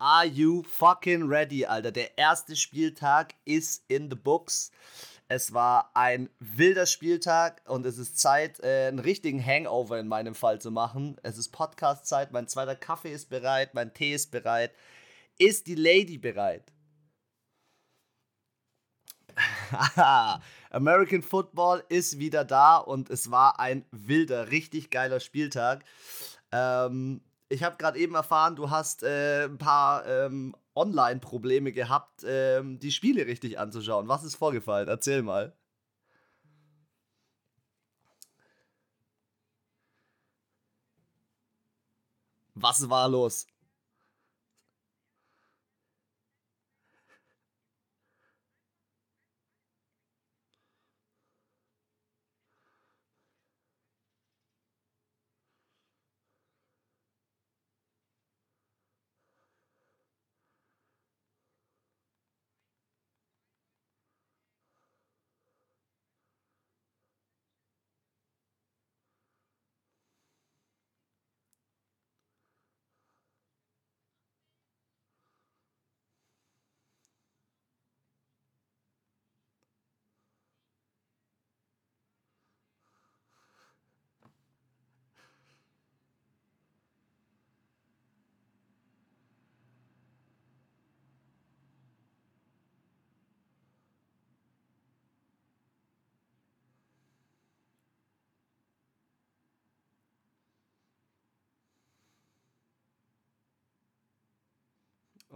Are you fucking ready, Alter? Der erste Spieltag ist in the books. Es war ein wilder Spieltag und es ist Zeit, äh, einen richtigen Hangover in meinem Fall zu machen. Es ist Podcast-Zeit, mein zweiter Kaffee ist bereit, mein Tee ist bereit. Ist die Lady bereit? American Football ist wieder da und es war ein wilder, richtig geiler Spieltag. Ähm, ich habe gerade eben erfahren, du hast äh, ein paar ähm, Online-Probleme gehabt, ähm, die Spiele richtig anzuschauen. Was ist vorgefallen? Erzähl mal. Was war los?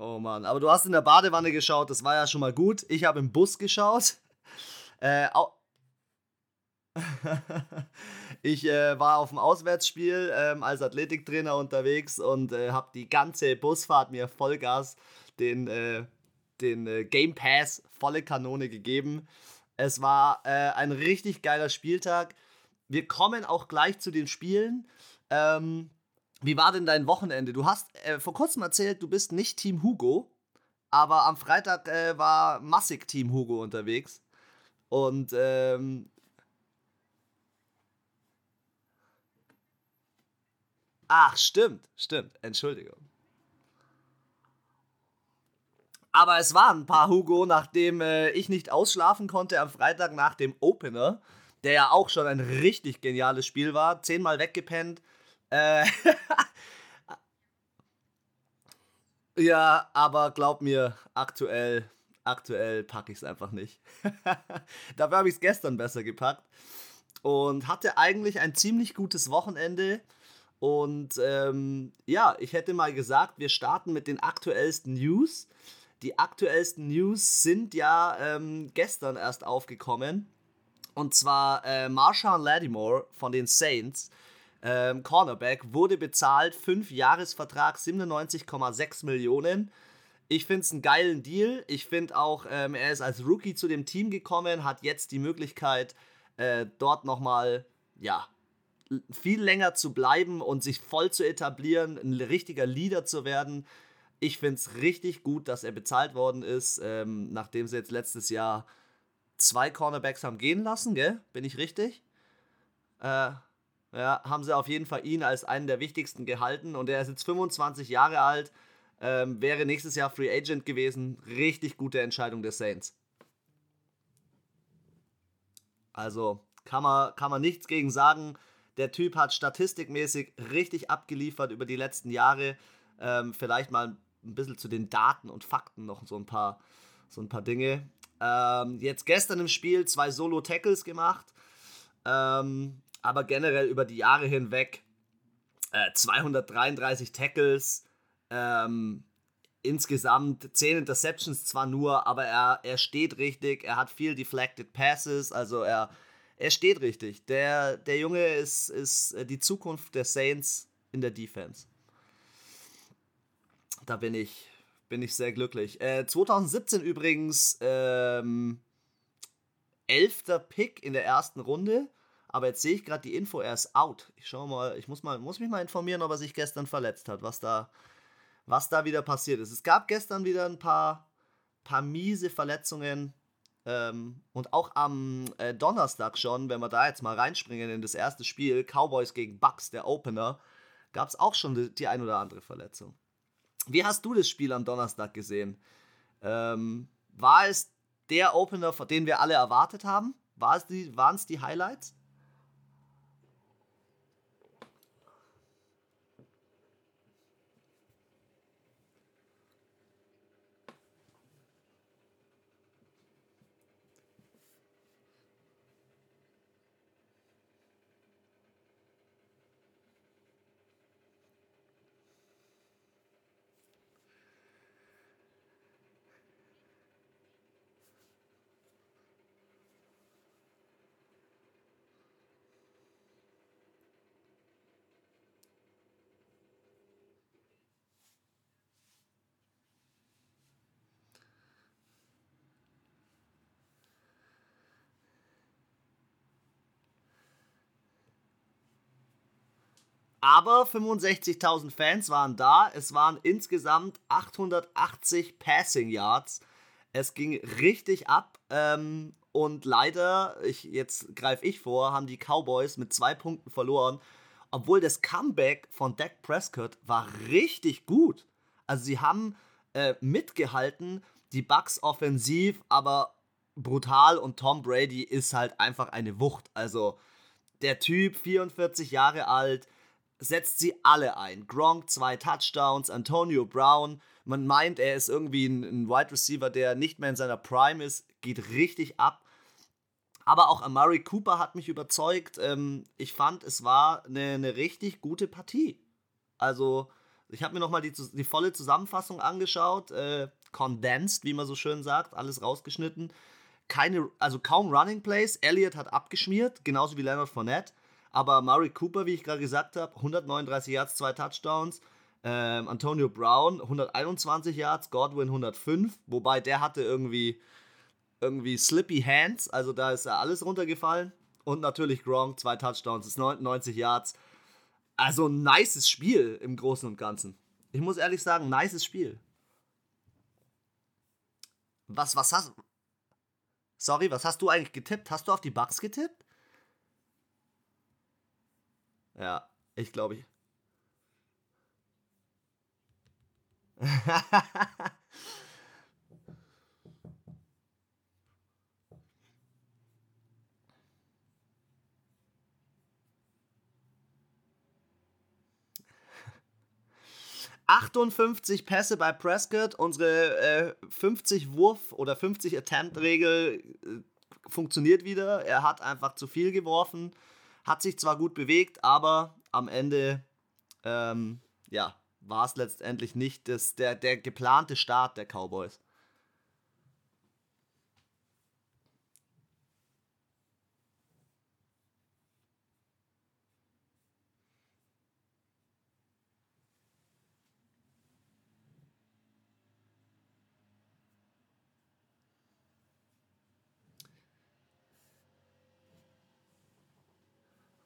Oh Mann, aber du hast in der Badewanne geschaut, das war ja schon mal gut. Ich habe im Bus geschaut. Äh, ich äh, war auf dem Auswärtsspiel ähm, als Athletiktrainer unterwegs und äh, habe die ganze Busfahrt mir Vollgas den, äh, den äh, Game Pass volle Kanone gegeben. Es war äh, ein richtig geiler Spieltag. Wir kommen auch gleich zu den Spielen. Ähm, wie war denn dein Wochenende? Du hast äh, vor kurzem erzählt, du bist nicht Team Hugo, aber am Freitag äh, war massig Team Hugo unterwegs. Und ähm, Ach, stimmt, stimmt. Entschuldigung. Aber es waren ein paar Hugo, nachdem äh, ich nicht ausschlafen konnte am Freitag nach dem Opener, der ja auch schon ein richtig geniales Spiel war. Zehnmal weggepennt, äh, ja, aber glaub mir, aktuell, aktuell packe ich es einfach nicht. Dafür habe ich es gestern besser gepackt und hatte eigentlich ein ziemlich gutes Wochenende. Und ähm, ja, ich hätte mal gesagt, wir starten mit den aktuellsten News. Die aktuellsten News sind ja ähm, gestern erst aufgekommen. Und zwar äh, Marshawn Lattimore von den Saints ähm, Cornerback, wurde bezahlt, 5 Jahresvertrag, 97,6 Millionen. Ich finde es einen geilen Deal. Ich finde auch, ähm, er ist als Rookie zu dem Team gekommen, hat jetzt die Möglichkeit, äh, dort nochmal, ja, viel länger zu bleiben und sich voll zu etablieren, ein richtiger Leader zu werden. Ich finde es richtig gut, dass er bezahlt worden ist, ähm, nachdem sie jetzt letztes Jahr zwei Cornerbacks haben gehen lassen, gell? Bin ich richtig? Äh, ja, haben sie auf jeden Fall ihn als einen der wichtigsten gehalten und er ist jetzt 25 Jahre alt, ähm, wäre nächstes Jahr Free Agent gewesen. Richtig gute Entscheidung der Saints. Also kann man, kann man nichts gegen sagen. Der Typ hat statistikmäßig richtig abgeliefert über die letzten Jahre. Ähm, vielleicht mal ein bisschen zu den Daten und Fakten noch so ein paar, so ein paar Dinge. Ähm, jetzt gestern im Spiel zwei Solo-Tackles gemacht. Ähm, aber generell über die Jahre hinweg äh, 233 Tackles, ähm, insgesamt 10 Interceptions zwar nur, aber er, er steht richtig, er hat viel deflected Passes, also er, er steht richtig. Der, der Junge ist, ist die Zukunft der Saints in der Defense. Da bin ich, bin ich sehr glücklich. Äh, 2017 übrigens ähm, 11. Pick in der ersten Runde. Aber jetzt sehe ich gerade die Info, er ist out. Ich schaue mal, ich muss, mal, muss mich mal informieren, ob er sich gestern verletzt hat, was da, was da wieder passiert ist. Es gab gestern wieder ein paar, paar miese Verletzungen. Ähm, und auch am äh, Donnerstag schon, wenn wir da jetzt mal reinspringen in das erste Spiel, Cowboys gegen Bucks, der Opener, gab es auch schon die, die ein oder andere Verletzung. Wie hast du das Spiel am Donnerstag gesehen? Ähm, war es der Opener, den wir alle erwartet haben? War es die, waren es die Highlights? 65.000 Fans waren da. Es waren insgesamt 880 Passing Yards. Es ging richtig ab. Ähm, und leider, ich, jetzt greife ich vor, haben die Cowboys mit zwei Punkten verloren. Obwohl das Comeback von Dak Prescott war richtig gut. Also sie haben äh, mitgehalten, die Bucks offensiv, aber brutal und Tom Brady ist halt einfach eine Wucht. Also der Typ, 44 Jahre alt, setzt sie alle ein. Gronk zwei Touchdowns, Antonio Brown. Man meint, er ist irgendwie ein, ein Wide Receiver, der nicht mehr in seiner Prime ist, geht richtig ab. Aber auch Amari Cooper hat mich überzeugt. Ähm, ich fand, es war eine, eine richtig gute Partie. Also, ich habe mir nochmal die, die volle Zusammenfassung angeschaut. Äh, condensed, wie man so schön sagt, alles rausgeschnitten. Keine, also kaum Running Plays. Elliott hat abgeschmiert, genauso wie Leonard Fournette. Aber Murray Cooper, wie ich gerade gesagt habe, 139 Yards, zwei Touchdowns. Ähm, Antonio Brown 121 Yards, Godwin 105, wobei der hatte irgendwie irgendwie slippy Hands, also da ist ja alles runtergefallen. Und natürlich Gronk, zwei Touchdowns, ist 99 Yards. Also ein nices Spiel im Großen und Ganzen. Ich muss ehrlich sagen, nices Spiel. Was, was hast Sorry, was hast du eigentlich getippt? Hast du auf die Bugs getippt? Ja, ich glaube ich. 58 Pässe bei Prescott, unsere äh, 50 Wurf- oder 50 Attempt-Regel äh, funktioniert wieder. Er hat einfach zu viel geworfen. Hat sich zwar gut bewegt, aber am Ende ähm, ja, war es letztendlich nicht das, der, der geplante Start der Cowboys.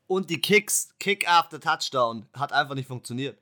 Und die Kicks, Kick after Touchdown, hat einfach nicht funktioniert.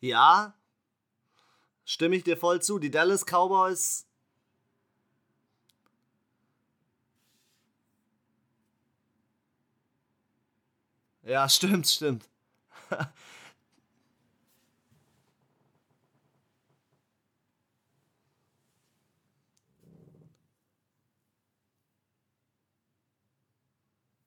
Ja, stimme ich dir voll zu. Die Dallas Cowboys. Ja, stimmt, stimmt.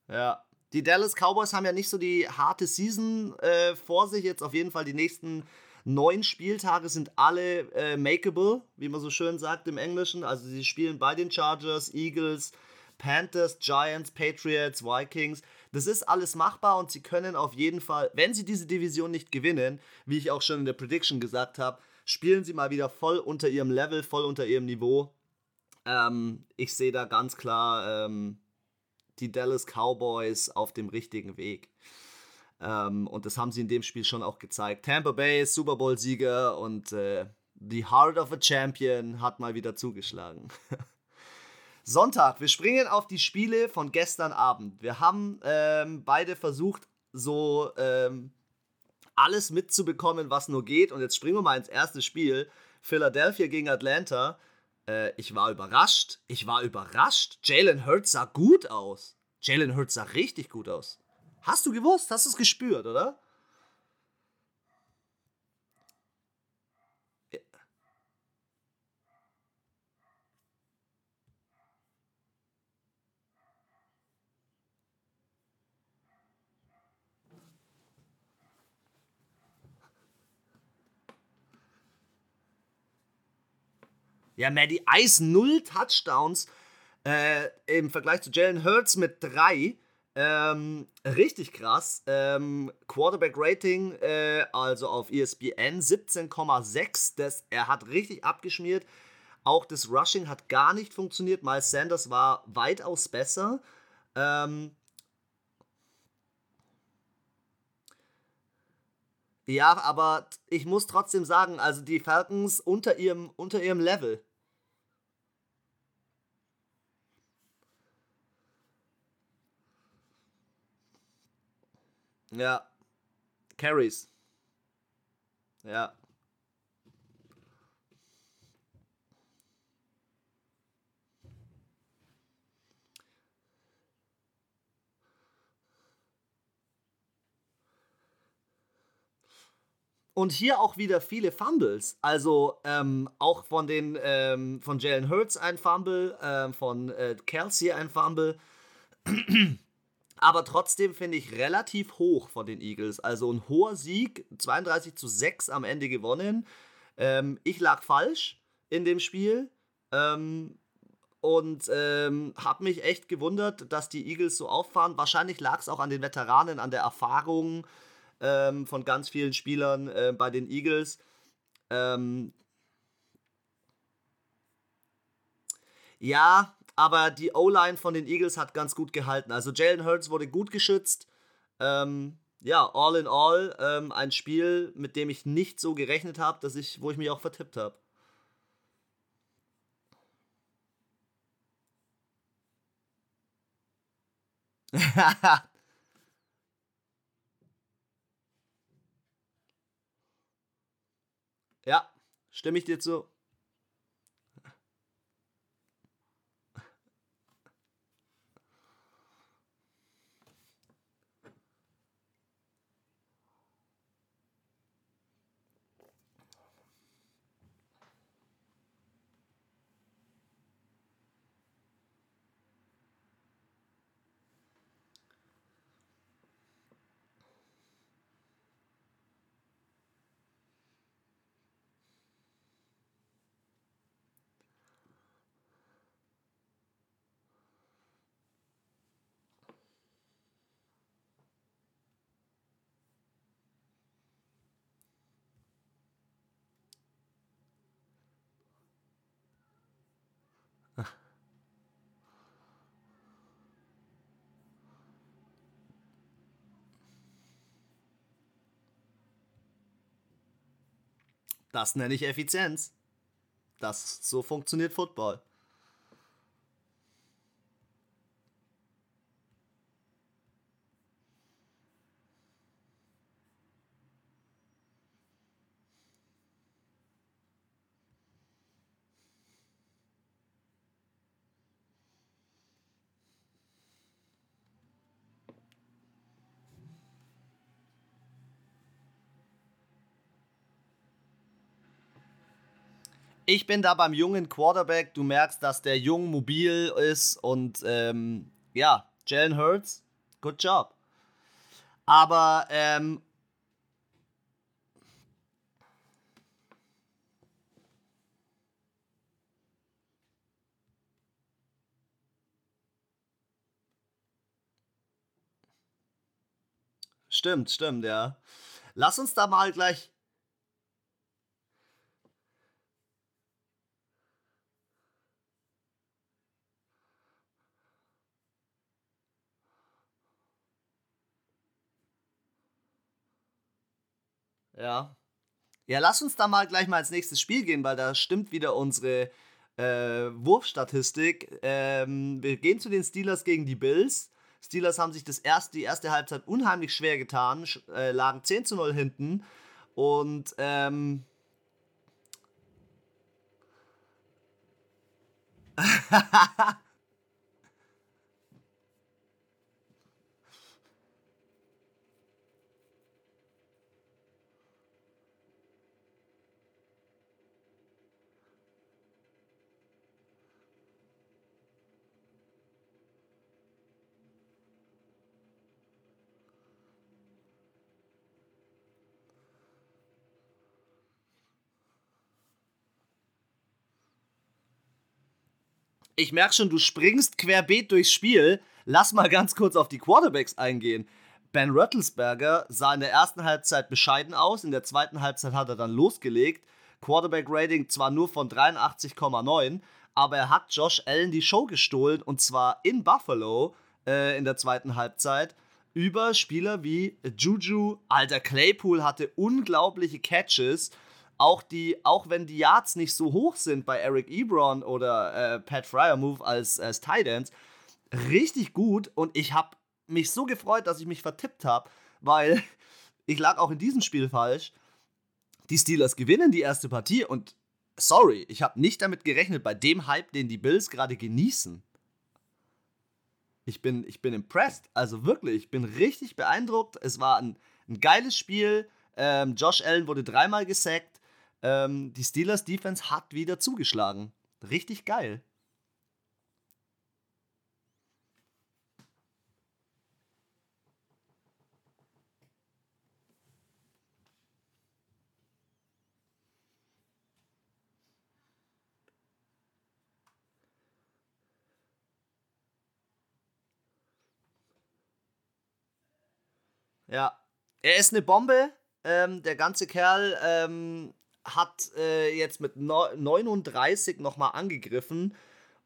ja. Die Dallas Cowboys haben ja nicht so die harte Season äh, vor sich. Jetzt auf jeden Fall die nächsten Neun Spieltage sind alle äh, makeable, wie man so schön sagt im Englischen. Also sie spielen bei den Chargers, Eagles, Panthers, Giants, Patriots, Vikings. Das ist alles machbar und sie können auf jeden Fall, wenn sie diese Division nicht gewinnen, wie ich auch schon in der Prediction gesagt habe, spielen sie mal wieder voll unter ihrem Level, voll unter ihrem Niveau. Ähm, ich sehe da ganz klar ähm, die Dallas Cowboys auf dem richtigen Weg. Ähm, und das haben sie in dem Spiel schon auch gezeigt. Tampa Bay Super Bowl-Sieger und äh, The Heart of a Champion hat mal wieder zugeschlagen. Sonntag, wir springen auf die Spiele von gestern Abend. Wir haben ähm, beide versucht, so ähm, alles mitzubekommen, was nur geht. Und jetzt springen wir mal ins erste Spiel. Philadelphia gegen Atlanta. Äh, ich war überrascht. Ich war überrascht. Jalen Hurts sah gut aus. Jalen Hurts sah richtig gut aus. Hast du gewusst? Hast du es gespürt, oder? Ja, Maddie Ice null Touchdowns äh, im Vergleich zu Jalen Hurts mit drei. Ähm, richtig krass. Ähm, Quarterback Rating, äh, also auf ESPN 17,6. er hat richtig abgeschmiert. Auch das Rushing hat gar nicht funktioniert. Miles Sanders war weitaus besser. Ähm, ja, aber ich muss trotzdem sagen, also die Falcons unter ihrem, unter ihrem Level. Ja. Carries. Ja. Und hier auch wieder viele Fumbles. Also ähm, auch von den ähm, von Jalen Hurts ein Fumble, ähm, von äh, Kelsey ein Fumble aber trotzdem finde ich relativ hoch von den Eagles. Also ein hoher Sieg, 32 zu 6 am Ende gewonnen. Ähm, ich lag falsch in dem Spiel ähm, und ähm, habe mich echt gewundert, dass die Eagles so auffahren. Wahrscheinlich lag es auch an den Veteranen, an der Erfahrung ähm, von ganz vielen Spielern äh, bei den Eagles. Ähm, ja, aber die O-Line von den Eagles hat ganz gut gehalten. Also Jalen Hurts wurde gut geschützt. Ähm, ja, all in all ähm, ein Spiel, mit dem ich nicht so gerechnet habe, dass ich, wo ich mich auch vertippt habe. ja, stimme ich dir zu. Das nenne ich Effizienz. Das so funktioniert Football. ich bin da beim jungen Quarterback. Du merkst, dass der jung mobil ist und ähm, ja, Jalen Hurts, good job. Aber ähm, Stimmt, stimmt, ja. Lass uns da mal gleich Ja. Ja, lass uns da mal gleich mal ins nächste Spiel gehen, weil da stimmt wieder unsere äh, Wurfstatistik. Ähm, wir gehen zu den Steelers gegen die Bills. Steelers haben sich das erste, die erste Halbzeit unheimlich schwer getan, äh, lagen 10 zu 0 hinten und ähm, Ich merke schon, du springst querbeet durchs Spiel. Lass mal ganz kurz auf die Quarterbacks eingehen. Ben Röttelsberger sah in der ersten Halbzeit bescheiden aus, in der zweiten Halbzeit hat er dann losgelegt. Quarterback-Rating zwar nur von 83,9, aber er hat Josh Allen die Show gestohlen und zwar in Buffalo äh, in der zweiten Halbzeit über Spieler wie Juju, Alter Claypool hatte unglaubliche Catches auch, die, auch wenn die Yards nicht so hoch sind bei Eric Ebron oder äh, Pat Move als, als Tight Ends, richtig gut und ich habe mich so gefreut, dass ich mich vertippt habe, weil ich lag auch in diesem Spiel falsch. Die Steelers gewinnen die erste Partie und sorry, ich habe nicht damit gerechnet, bei dem Hype, den die Bills gerade genießen. Ich bin, ich bin impressed, also wirklich, ich bin richtig beeindruckt. Es war ein, ein geiles Spiel. Ähm, Josh Allen wurde dreimal gesackt. Ähm, die Steelers Defense hat wieder zugeschlagen. Richtig geil. Ja, er ist eine Bombe. Ähm, der ganze Kerl ähm, hat äh, jetzt mit 39 nochmal angegriffen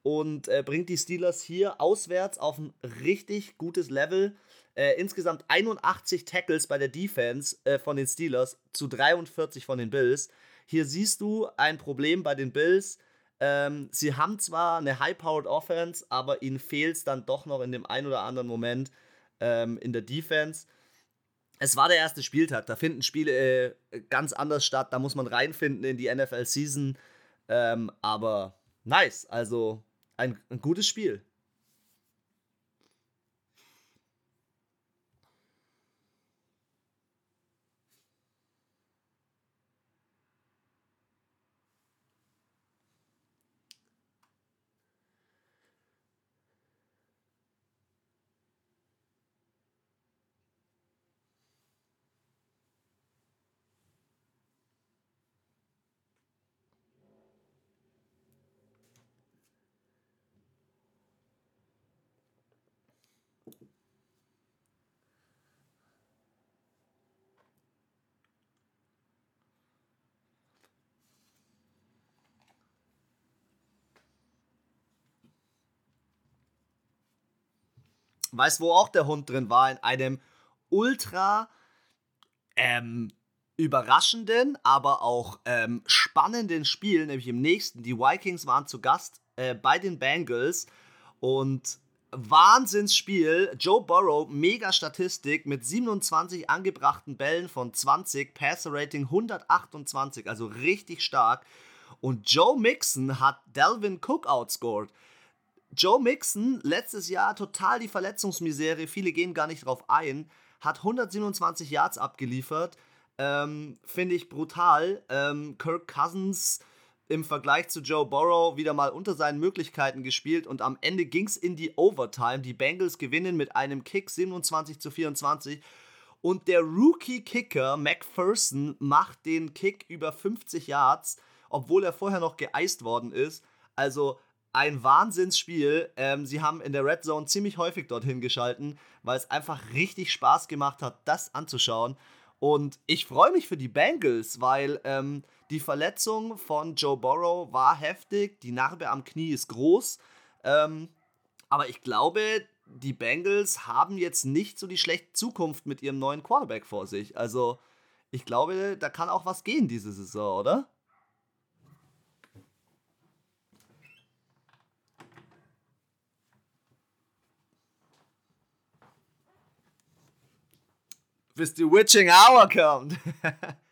und äh, bringt die Steelers hier auswärts auf ein richtig gutes Level. Äh, insgesamt 81 Tackles bei der Defense äh, von den Steelers zu 43 von den Bills. Hier siehst du ein Problem bei den Bills. Ähm, sie haben zwar eine High-Powered Offense, aber ihnen fehlt es dann doch noch in dem einen oder anderen Moment ähm, in der Defense es war der erste Spieltag. Da finden Spiele äh, ganz anders statt. Da muss man reinfinden in die NFL-Season. Ähm, aber nice. Also ein, ein gutes Spiel. Weißt du, wo auch der Hund drin war? In einem ultra ähm, überraschenden, aber auch ähm, spannenden Spiel, nämlich im nächsten. Die Vikings waren zu Gast äh, bei den Bengals und Wahnsinnsspiel. Joe Burrow, mega Statistik mit 27 angebrachten Bällen von 20, Passer Rating 128, also richtig stark. Und Joe Mixon hat Delvin Cook outscored. Joe Mixon, letztes Jahr total die Verletzungsmisere, viele gehen gar nicht drauf ein, hat 127 Yards abgeliefert. Ähm, Finde ich brutal. Ähm, Kirk Cousins im Vergleich zu Joe Burrow wieder mal unter seinen Möglichkeiten gespielt und am Ende ging es in die Overtime. Die Bengals gewinnen mit einem Kick 27 zu 24 und der Rookie-Kicker McPherson macht den Kick über 50 Yards, obwohl er vorher noch geeist worden ist. Also ein Wahnsinnsspiel. Ähm, sie haben in der Red Zone ziemlich häufig dorthin geschalten, weil es einfach richtig Spaß gemacht hat, das anzuschauen. Und ich freue mich für die Bengals, weil ähm, die Verletzung von Joe Burrow war heftig, die Narbe am Knie ist groß. Ähm, aber ich glaube, die Bengals haben jetzt nicht so die schlechte Zukunft mit ihrem neuen Quarterback vor sich. Also ich glaube, da kann auch was gehen diese Saison, oder? Bis die Witching Hour kommt.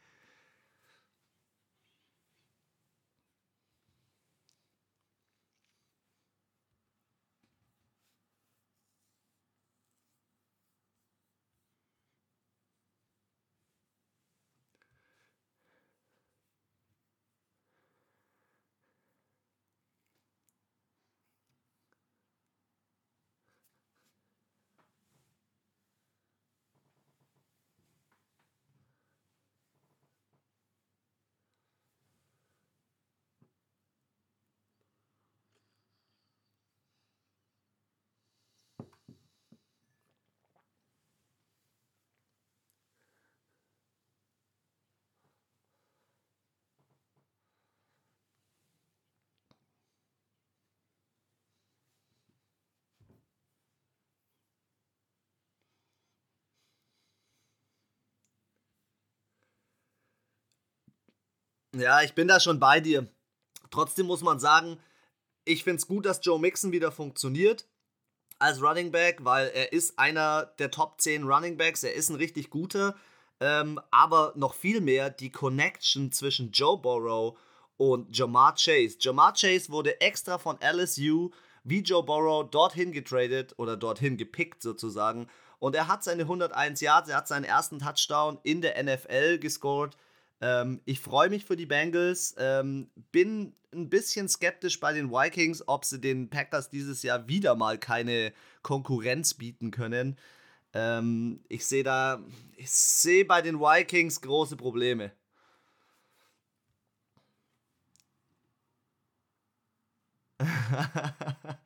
Ja, ich bin da schon bei dir. Trotzdem muss man sagen, ich finde es gut, dass Joe Mixon wieder funktioniert als Running Back, weil er ist einer der Top 10 Running Backs. Er ist ein richtig guter. Ähm, aber noch viel mehr die Connection zwischen Joe Burrow und Jamar Chase. Jamar Chase wurde extra von LSU wie Joe Burrow dorthin getradet oder dorthin gepickt sozusagen. Und er hat seine 101 Yards, er hat seinen ersten Touchdown in der NFL gescored. Ähm, ich freue mich für die Bengals. Ähm, bin ein bisschen skeptisch bei den Vikings, ob sie den Packers dieses Jahr wieder mal keine Konkurrenz bieten können. Ähm, ich sehe da, ich sehe bei den Vikings große Probleme.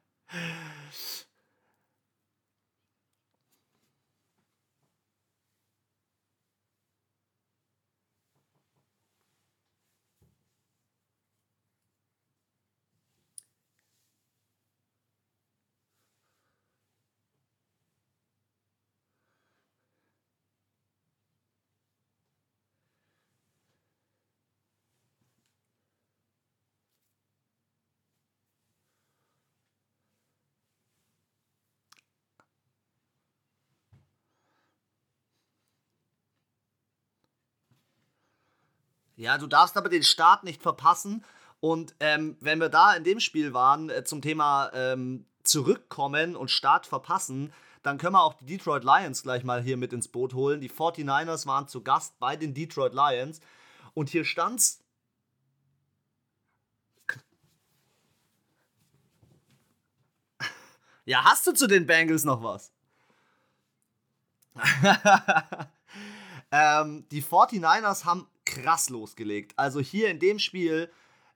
Ja, du darfst aber den Start nicht verpassen. Und ähm, wenn wir da in dem Spiel waren, äh, zum Thema ähm, zurückkommen und Start verpassen, dann können wir auch die Detroit Lions gleich mal hier mit ins Boot holen. Die 49ers waren zu Gast bei den Detroit Lions. Und hier stand's. Ja, hast du zu den Bengals noch was? ähm, die 49ers haben krass losgelegt. Also hier in dem Spiel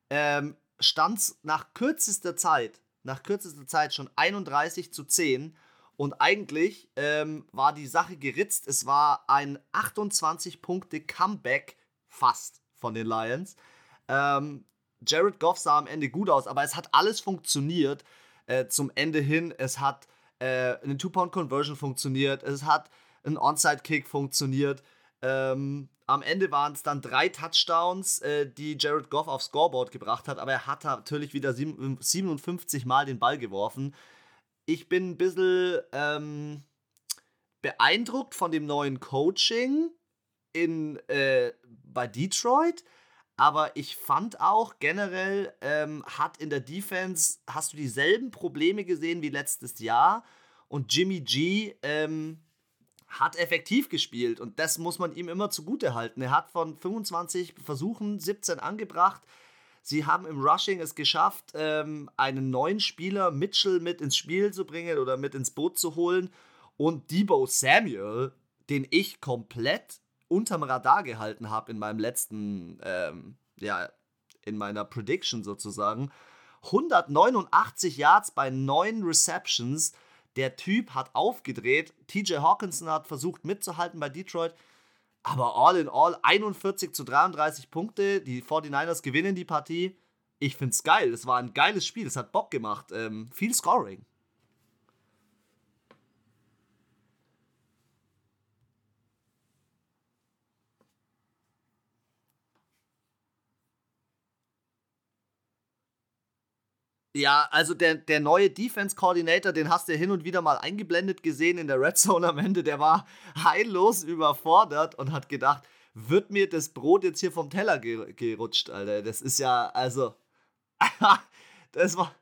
ähm, stand es nach kürzester Zeit, nach kürzester Zeit schon 31 zu 10. Und eigentlich ähm, war die Sache geritzt. Es war ein 28-Punkte-Comeback fast von den Lions. Ähm, Jared Goff sah am Ende gut aus, aber es hat alles funktioniert äh, zum Ende hin. Es hat äh, eine Two-Pound-Conversion funktioniert. Es hat ein Onside-Kick funktioniert. Ähm, am Ende waren es dann drei Touchdowns, äh, die Jared Goff aufs Scoreboard gebracht hat, aber er hat natürlich wieder 57 Mal den Ball geworfen. Ich bin ein bisschen ähm, beeindruckt von dem neuen Coaching in, äh, bei Detroit. Aber ich fand auch generell, ähm, hat in der Defense, hast du dieselben Probleme gesehen wie letztes Jahr. Und Jimmy G ähm, hat effektiv gespielt und das muss man ihm immer zugute halten. Er hat von 25 Versuchen 17 angebracht. Sie haben im Rushing es geschafft, ähm, einen neuen Spieler, Mitchell, mit ins Spiel zu bringen oder mit ins Boot zu holen. Und Debo Samuel, den ich komplett unterm Radar gehalten habe in meinem letzten, ähm, ja, in meiner Prediction sozusagen. 189 Yards bei 9 Receptions. Der Typ hat aufgedreht. TJ Hawkinson hat versucht mitzuhalten bei Detroit. Aber all in all 41 zu 33 Punkte. Die 49ers gewinnen die Partie. Ich finde es geil. Es war ein geiles Spiel. Es hat Bock gemacht. Ähm, viel Scoring. Ja, also der, der neue Defense Coordinator, den hast du hin und wieder mal eingeblendet gesehen in der Red Zone am Ende. Der war heillos überfordert und hat gedacht, wird mir das Brot jetzt hier vom Teller gerutscht, Alter. Das ist ja, also. das war.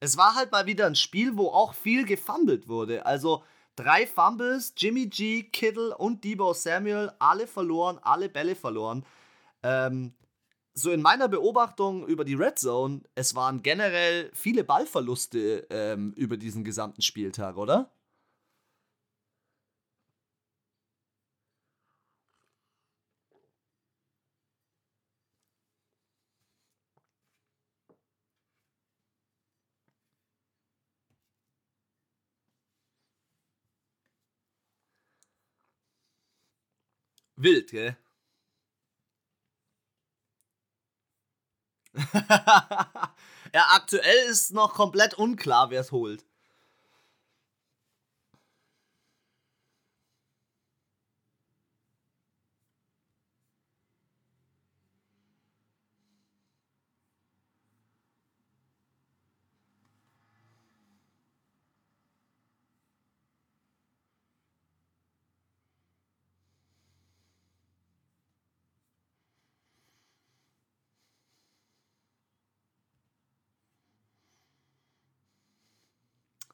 Es war halt mal wieder ein Spiel, wo auch viel gefummelt wurde. Also drei Fumbles, Jimmy G, Kittle und Debo Samuel, alle verloren, alle Bälle verloren. Ähm, so in meiner Beobachtung über die Red Zone, es waren generell viele Ballverluste ähm, über diesen gesamten Spieltag, oder? Wild, gell? ja, aktuell ist noch komplett unklar, wer es holt.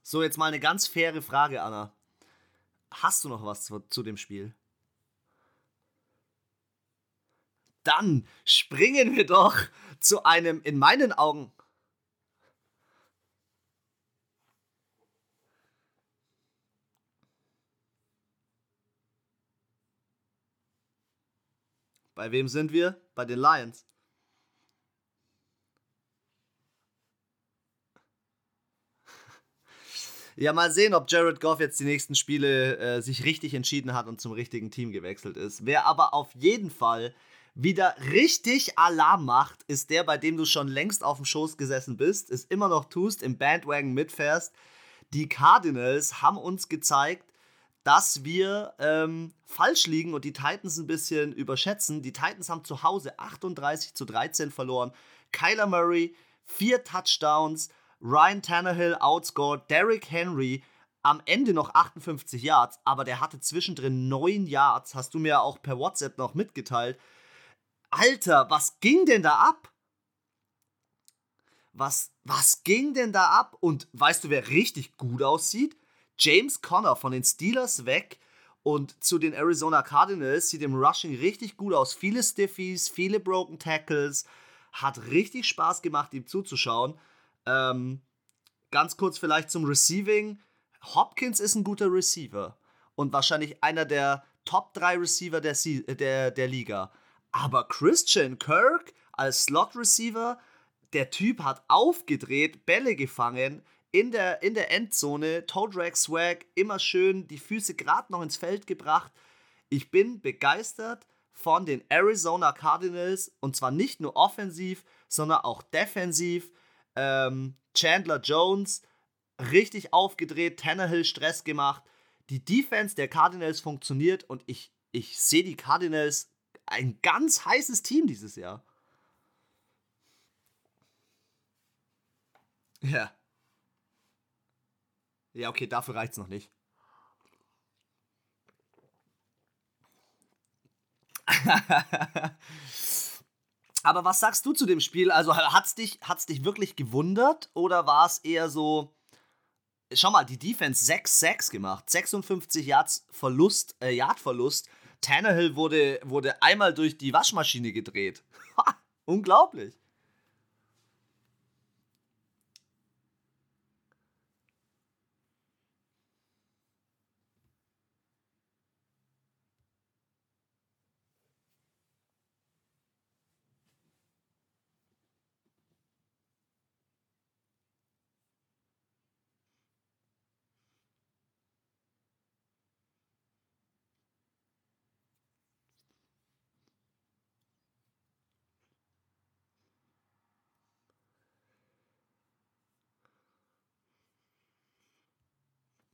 So, jetzt mal eine ganz faire Frage, Anna. Hast du noch was zu, zu dem Spiel? Dann springen wir doch zu einem, in meinen Augen, Bei wem sind wir? Bei den Lions. Ja, mal sehen, ob Jared Goff jetzt die nächsten Spiele äh, sich richtig entschieden hat und zum richtigen Team gewechselt ist. Wer aber auf jeden Fall wieder richtig Alarm macht, ist der, bei dem du schon längst auf dem Schoß gesessen bist, es immer noch tust, im Bandwagon mitfährst. Die Cardinals haben uns gezeigt, dass wir ähm, falsch liegen und die Titans ein bisschen überschätzen. Die Titans haben zu Hause 38 zu 13 verloren. Kyler Murray, vier Touchdowns. Ryan Tannehill outscored Derrick Henry am Ende noch 58 Yards, aber der hatte zwischendrin 9 Yards, hast du mir auch per WhatsApp noch mitgeteilt. Alter, was ging denn da ab? Was, was ging denn da ab? Und weißt du, wer richtig gut aussieht? James Conner von den Steelers weg und zu den Arizona Cardinals sieht im Rushing richtig gut aus. Viele Stiffies, viele Broken Tackles. Hat richtig Spaß gemacht, ihm zuzuschauen. Ähm, ganz kurz vielleicht zum Receiving. Hopkins ist ein guter Receiver und wahrscheinlich einer der Top 3 Receiver der, der, der Liga. Aber Christian Kirk als Slot-Receiver, der Typ hat aufgedreht, Bälle gefangen, in der, in der Endzone, Toe Drag Swag, immer schön die Füße gerade noch ins Feld gebracht. Ich bin begeistert von den Arizona Cardinals und zwar nicht nur offensiv, sondern auch defensiv. Ähm, Chandler Jones richtig aufgedreht, Tannehill Stress gemacht. Die Defense der Cardinals funktioniert und ich, ich sehe die Cardinals ein ganz heißes Team dieses Jahr. Ja. Ja, okay, dafür reicht's noch nicht. Aber was sagst du zu dem Spiel? Also hat's dich, hat's dich wirklich gewundert oder war es eher so, schau mal, die Defense 6-6 gemacht, 56 Yards Verlust, äh, Yard Verlust. Tannehill wurde, wurde einmal durch die Waschmaschine gedreht. Unglaublich.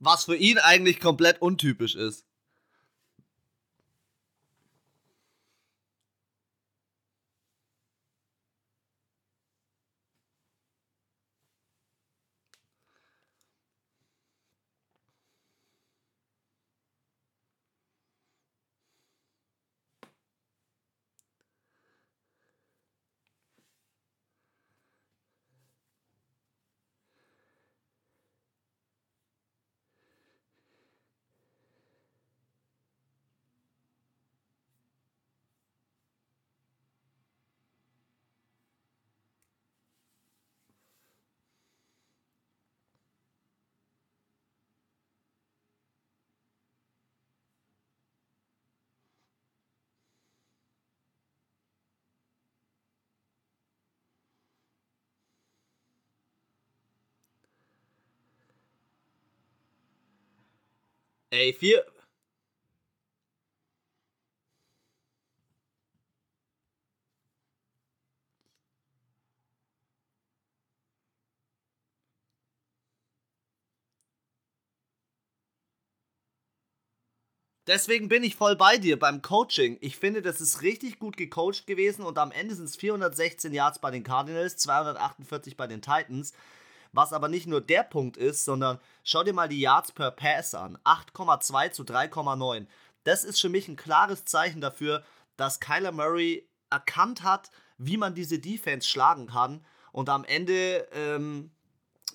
Was für ihn eigentlich komplett untypisch ist. Ey, vier. Deswegen bin ich voll bei dir beim Coaching. Ich finde, das ist richtig gut gecoacht gewesen und am Ende sind es 416 Yards bei den Cardinals, 248 bei den Titans. Was aber nicht nur der Punkt ist, sondern schau dir mal die Yards per Pass an. 8,2 zu 3,9. Das ist für mich ein klares Zeichen dafür, dass Kyler Murray erkannt hat, wie man diese Defense schlagen kann. Und am Ende, ähm,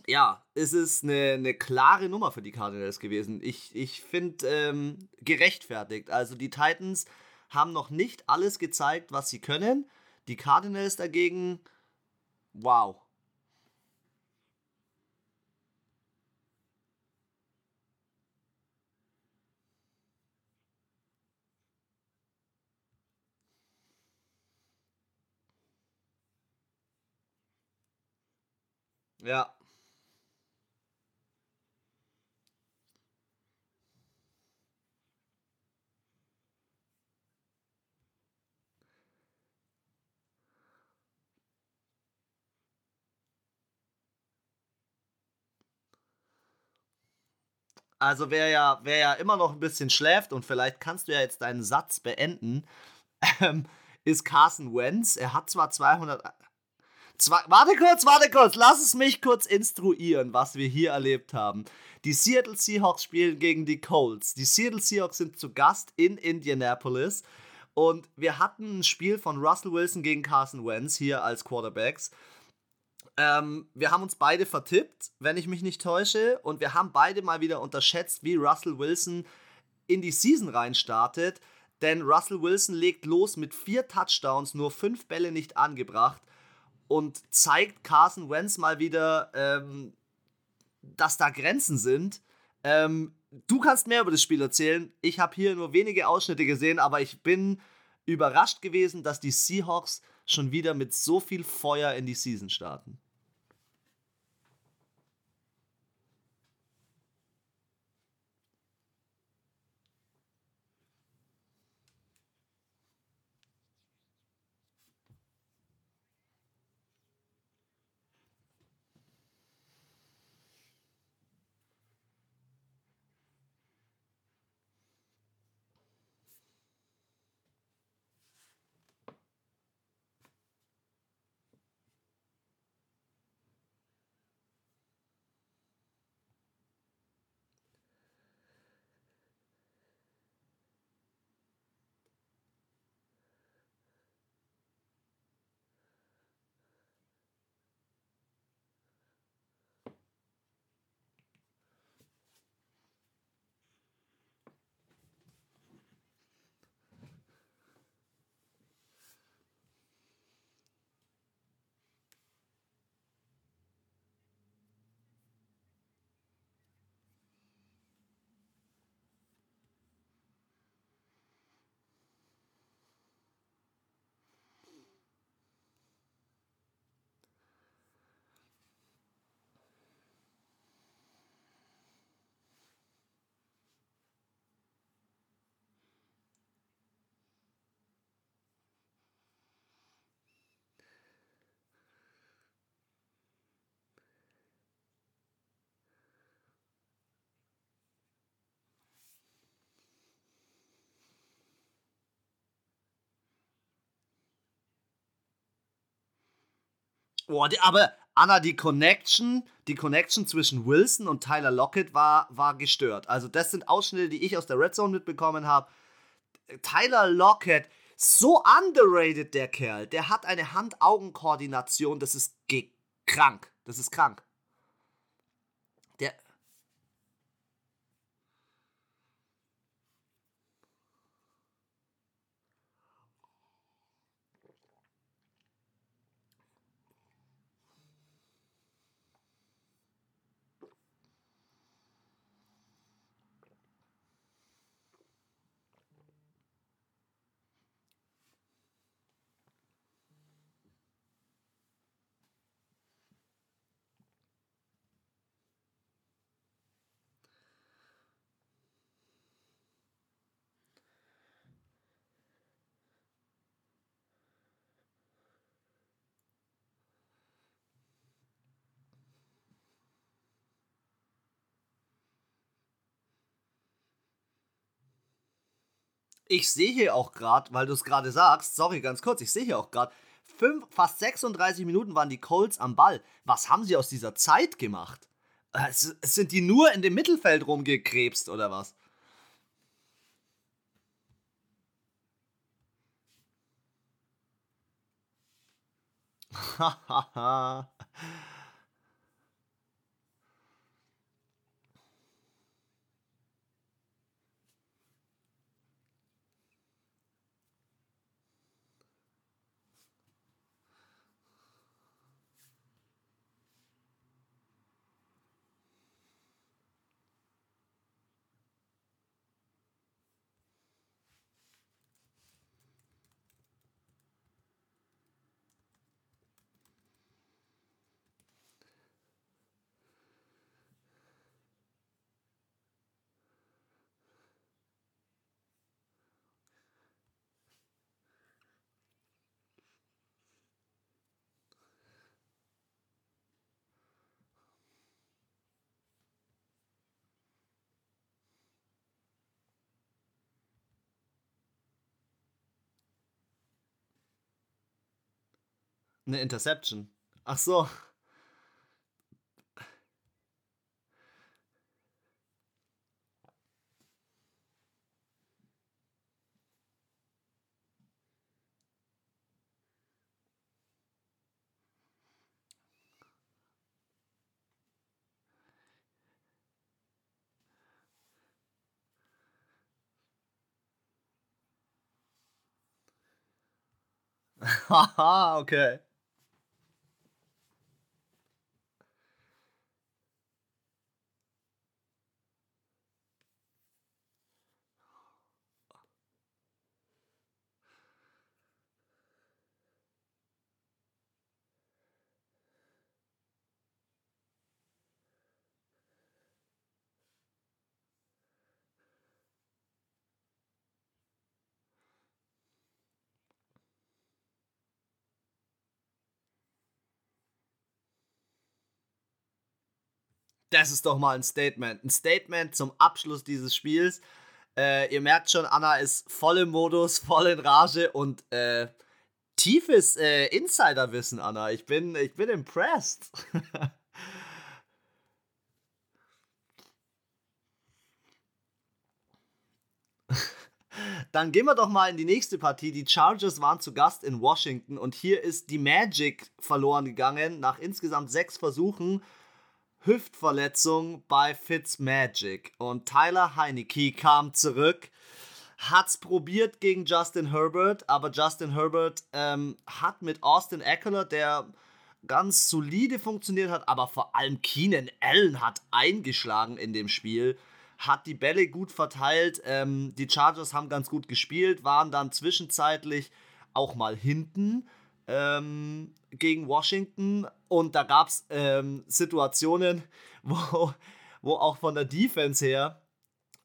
ja, ist es eine, eine klare Nummer für die Cardinals gewesen. Ich, ich finde ähm, gerechtfertigt. Also die Titans haben noch nicht alles gezeigt, was sie können. Die Cardinals dagegen, wow. Ja. Also wer ja, wer ja immer noch ein bisschen schläft und vielleicht kannst du ja jetzt deinen Satz beenden, ähm, ist Carson Wentz. Er hat zwar 200, Zwei, warte kurz, warte kurz, lass es mich kurz instruieren, was wir hier erlebt haben. Die Seattle Seahawks spielen gegen die Colts. Die Seattle Seahawks sind zu Gast in Indianapolis. Und wir hatten ein Spiel von Russell Wilson gegen Carson Wentz hier als Quarterbacks. Ähm, wir haben uns beide vertippt, wenn ich mich nicht täusche. Und wir haben beide mal wieder unterschätzt, wie Russell Wilson in die Season reinstartet. Denn Russell Wilson legt los mit vier Touchdowns, nur fünf Bälle nicht angebracht und zeigt Carson Wentz mal wieder, ähm, dass da Grenzen sind. Ähm, du kannst mehr über das Spiel erzählen. Ich habe hier nur wenige Ausschnitte gesehen, aber ich bin überrascht gewesen, dass die Seahawks schon wieder mit so viel Feuer in die Season starten. Boah, die, aber Anna, die Connection, die Connection zwischen Wilson und Tyler Lockett war, war gestört. Also, das sind Ausschnitte, die ich aus der Red Zone mitbekommen habe. Tyler Lockett, so underrated der Kerl. Der hat eine Hand-Augen-Koordination, das ist krank. Das ist krank. Ich sehe hier auch gerade, weil du es gerade sagst, sorry, ganz kurz, ich sehe hier auch gerade, fast 36 Minuten waren die Colts am Ball. Was haben sie aus dieser Zeit gemacht? Es, es sind die nur in dem Mittelfeld rumgekrebst oder was? Hahaha. Eine Interception. Ach so. Haha, okay. Das ist doch mal ein Statement. Ein Statement zum Abschluss dieses Spiels. Äh, ihr merkt schon, Anna ist voll im Modus, voll in Rage und äh, tiefes äh, Insiderwissen, Anna. Ich bin, ich bin impressed. Dann gehen wir doch mal in die nächste Partie. Die Chargers waren zu Gast in Washington und hier ist die Magic verloren gegangen nach insgesamt sechs Versuchen Hüftverletzung bei Fitzmagic. Und Tyler Heineke kam zurück, hat's probiert gegen Justin Herbert, aber Justin Herbert ähm, hat mit Austin Eckler, der ganz solide funktioniert hat, aber vor allem Keenan Allen hat eingeschlagen in dem Spiel, hat die Bälle gut verteilt. Ähm, die Chargers haben ganz gut gespielt, waren dann zwischenzeitlich auch mal hinten ähm, gegen Washington und da gab es ähm, Situationen, wo, wo auch von der Defense her,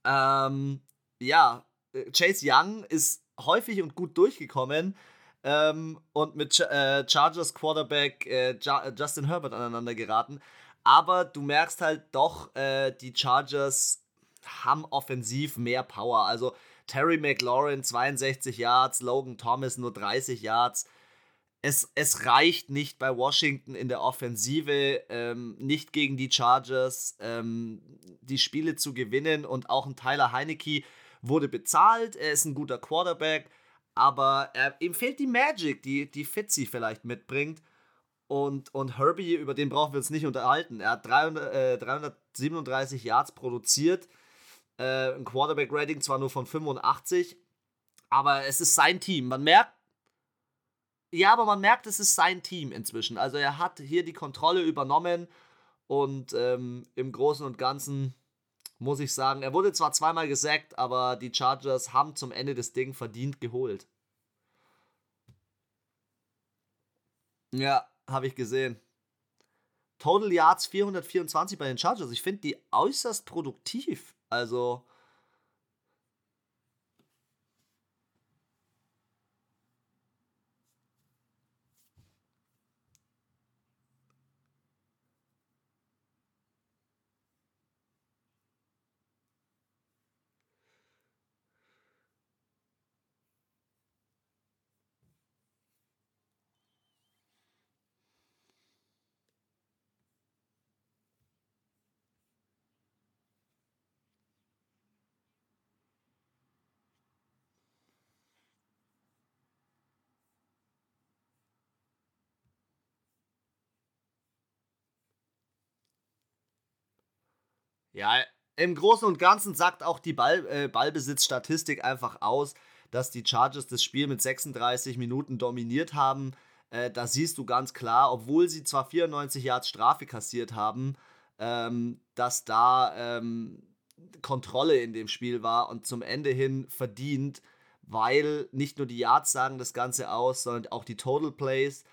ähm, ja, Chase Young ist häufig und gut durchgekommen ähm, und mit äh, Chargers Quarterback äh, Justin Herbert aneinander geraten. Aber du merkst halt doch, äh, die Chargers haben offensiv mehr Power. Also Terry McLaurin 62 Yards, Logan Thomas nur 30 Yards es, es reicht nicht bei Washington in der Offensive, ähm, nicht gegen die Chargers ähm, die Spiele zu gewinnen. Und auch ein Tyler Heinecke wurde bezahlt. Er ist ein guter Quarterback, aber er, ihm fehlt die Magic, die, die Fitzy vielleicht mitbringt. Und, und Herbie, über den brauchen wir uns nicht unterhalten. Er hat 300, äh, 337 Yards produziert. Äh, ein Quarterback-Rating zwar nur von 85, aber es ist sein Team. Man merkt, ja, aber man merkt, es ist sein Team inzwischen. Also er hat hier die Kontrolle übernommen und ähm, im Großen und Ganzen muss ich sagen, er wurde zwar zweimal gesackt, aber die Chargers haben zum Ende des Ding verdient geholt. Ja, habe ich gesehen. Total Yards 424 bei den Chargers. Ich finde die äußerst produktiv. Also Ja, im Großen und Ganzen sagt auch die Ball, äh, Ballbesitzstatistik einfach aus, dass die Chargers das Spiel mit 36 Minuten dominiert haben. Äh, da siehst du ganz klar, obwohl sie zwar 94 Yards Strafe kassiert haben, ähm, dass da ähm, Kontrolle in dem Spiel war und zum Ende hin verdient, weil nicht nur die Yards sagen das Ganze aus, sondern auch die Total Plays.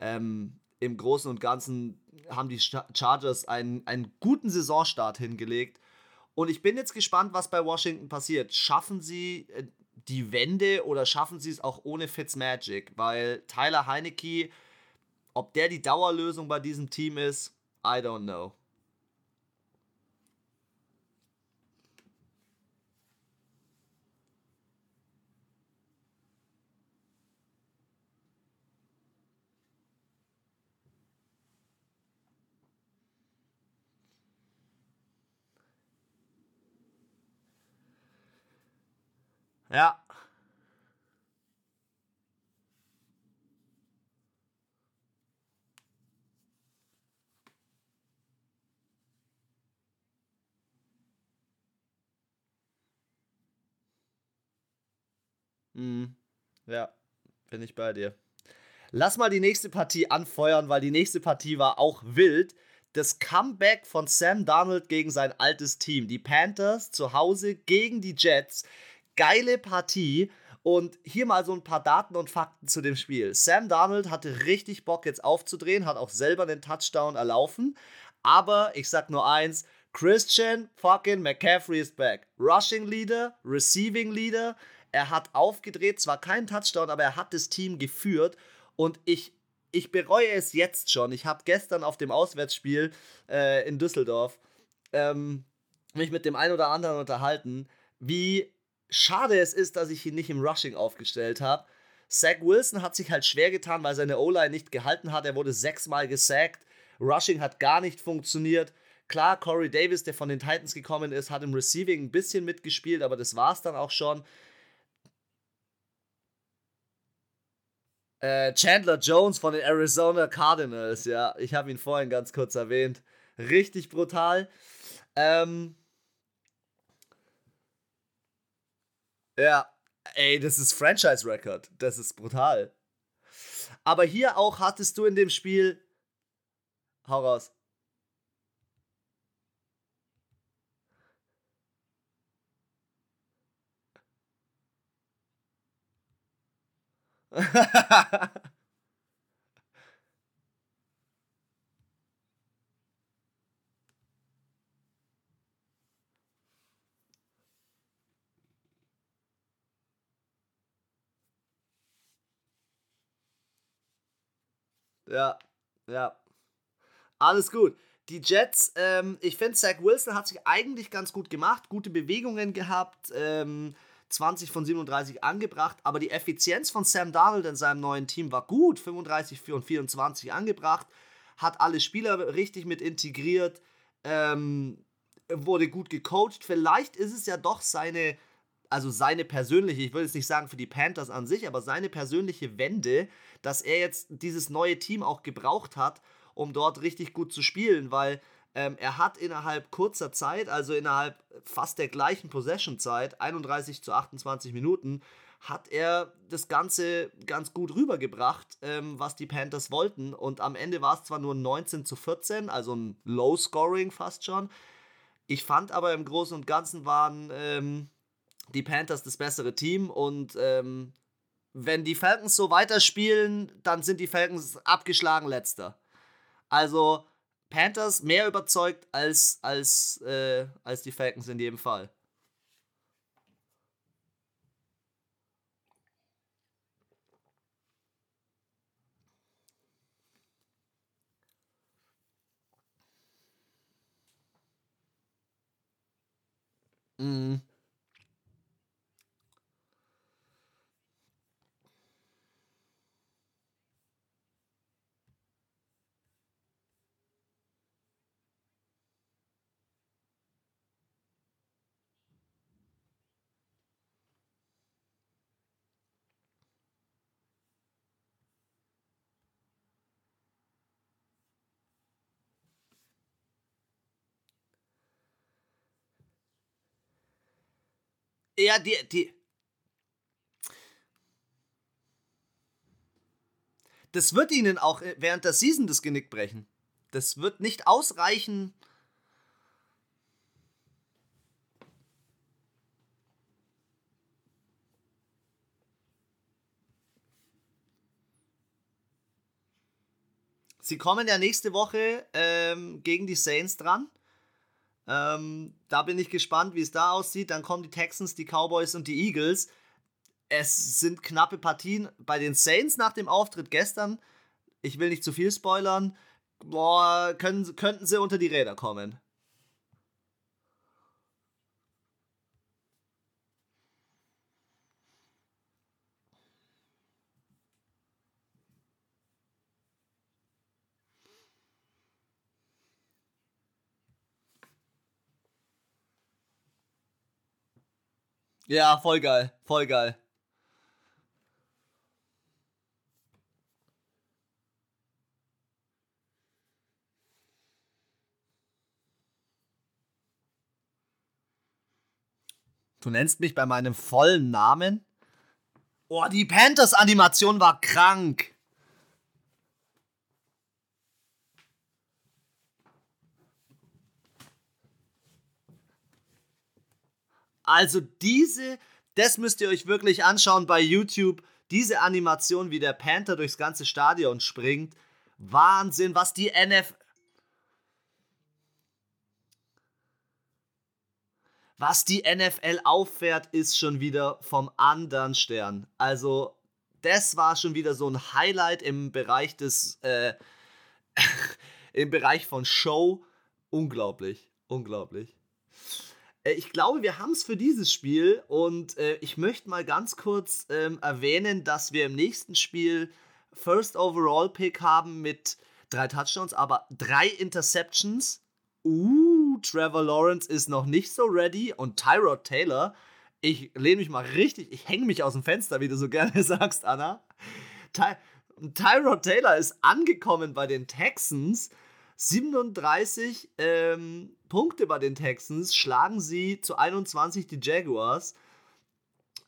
Ähm, Im Großen und Ganzen haben die Chargers einen, einen guten Saisonstart hingelegt. Und ich bin jetzt gespannt, was bei Washington passiert. Schaffen sie äh, die Wende oder schaffen sie es auch ohne Fitzmagic? Weil Tyler Heinecke, ob der die Dauerlösung bei diesem Team ist, I don't know. Ja. Mhm. Ja, bin ich bei dir. Lass mal die nächste Partie anfeuern, weil die nächste Partie war auch wild. Das Comeback von Sam Darnold gegen sein altes Team. Die Panthers zu Hause gegen die Jets geile Partie. Und hier mal so ein paar Daten und Fakten zu dem Spiel. Sam Darnold hatte richtig Bock jetzt aufzudrehen, hat auch selber den Touchdown erlaufen. Aber ich sag nur eins: Christian fucking McCaffrey ist back. Rushing Leader, Receiving Leader. Er hat aufgedreht, zwar kein Touchdown, aber er hat das Team geführt. Und ich, ich bereue es jetzt schon. Ich habe gestern auf dem Auswärtsspiel äh, in Düsseldorf ähm, mich mit dem einen oder anderen unterhalten, wie schade es ist, dass ich ihn nicht im Rushing aufgestellt habe. Zach Wilson hat sich halt schwer getan, weil seine O-Line nicht gehalten hat. Er wurde sechsmal gesackt. Rushing hat gar nicht funktioniert. Klar, Corey Davis, der von den Titans gekommen ist, hat im Receiving ein bisschen mitgespielt, aber das war es dann auch schon. Äh, Chandler Jones von den Arizona Cardinals, ja, ich habe ihn vorhin ganz kurz erwähnt. Richtig brutal. Ähm, Ja, ey, das ist Franchise-Record. Das ist brutal. Aber hier auch hattest du in dem Spiel. Hau raus. Ja, ja. Alles gut. Die Jets, ähm, ich finde, Zach Wilson hat sich eigentlich ganz gut gemacht, gute Bewegungen gehabt. Ähm, 20 von 37 angebracht, aber die Effizienz von Sam Darnold in seinem neuen Team war gut. 35 von 24 angebracht, hat alle Spieler richtig mit integriert, ähm, wurde gut gecoacht. Vielleicht ist es ja doch seine, also seine persönliche, ich will jetzt nicht sagen für die Panthers an sich, aber seine persönliche Wende, dass er jetzt dieses neue Team auch gebraucht hat, um dort richtig gut zu spielen, weil ähm, er hat innerhalb kurzer Zeit, also innerhalb fast der gleichen Possession-Zeit, 31 zu 28 Minuten, hat er das Ganze ganz gut rübergebracht, ähm, was die Panthers wollten. Und am Ende war es zwar nur 19 zu 14, also ein Low-Scoring fast schon. Ich fand aber im Großen und Ganzen waren ähm, die Panthers das bessere Team und ähm, wenn die Falcons so weiterspielen, dann sind die Falcons abgeschlagen letzter. Also Panthers mehr überzeugt als, als, äh, als die Falcons in jedem Fall. Mhm. Ja, die, die. Das wird ihnen auch während der Season das Genick brechen. Das wird nicht ausreichen. Sie kommen ja nächste Woche ähm, gegen die Saints dran. Ähm, da bin ich gespannt, wie es da aussieht. Dann kommen die Texans, die Cowboys und die Eagles. Es sind knappe Partien. Bei den Saints nach dem Auftritt gestern, ich will nicht zu viel spoilern, boah, können, könnten sie unter die Räder kommen. Ja, voll geil, voll geil. Du nennst mich bei meinem vollen Namen? Oh, die Panthers-Animation war krank. Also diese, das müsst ihr euch wirklich anschauen bei YouTube. Diese Animation, wie der Panther durchs ganze Stadion springt. Wahnsinn, was die NF... Was die NFL auffährt, ist schon wieder vom anderen Stern. Also, das war schon wieder so ein Highlight im Bereich des, äh, im Bereich von Show. Unglaublich, unglaublich. Äh, ich glaube, wir haben es für dieses Spiel und äh, ich möchte mal ganz kurz ähm, erwähnen, dass wir im nächsten Spiel First Overall Pick haben mit drei Touchdowns, aber drei Interceptions. Uh, Trevor Lawrence ist noch nicht so ready und Tyrod Taylor, ich lehne mich mal richtig, ich hänge mich aus dem Fenster, wie du so gerne sagst, Anna. Ty Tyrod Taylor ist angekommen bei den Texans 37 ähm, Punkte bei den Texans, schlagen sie zu 21 die Jaguars.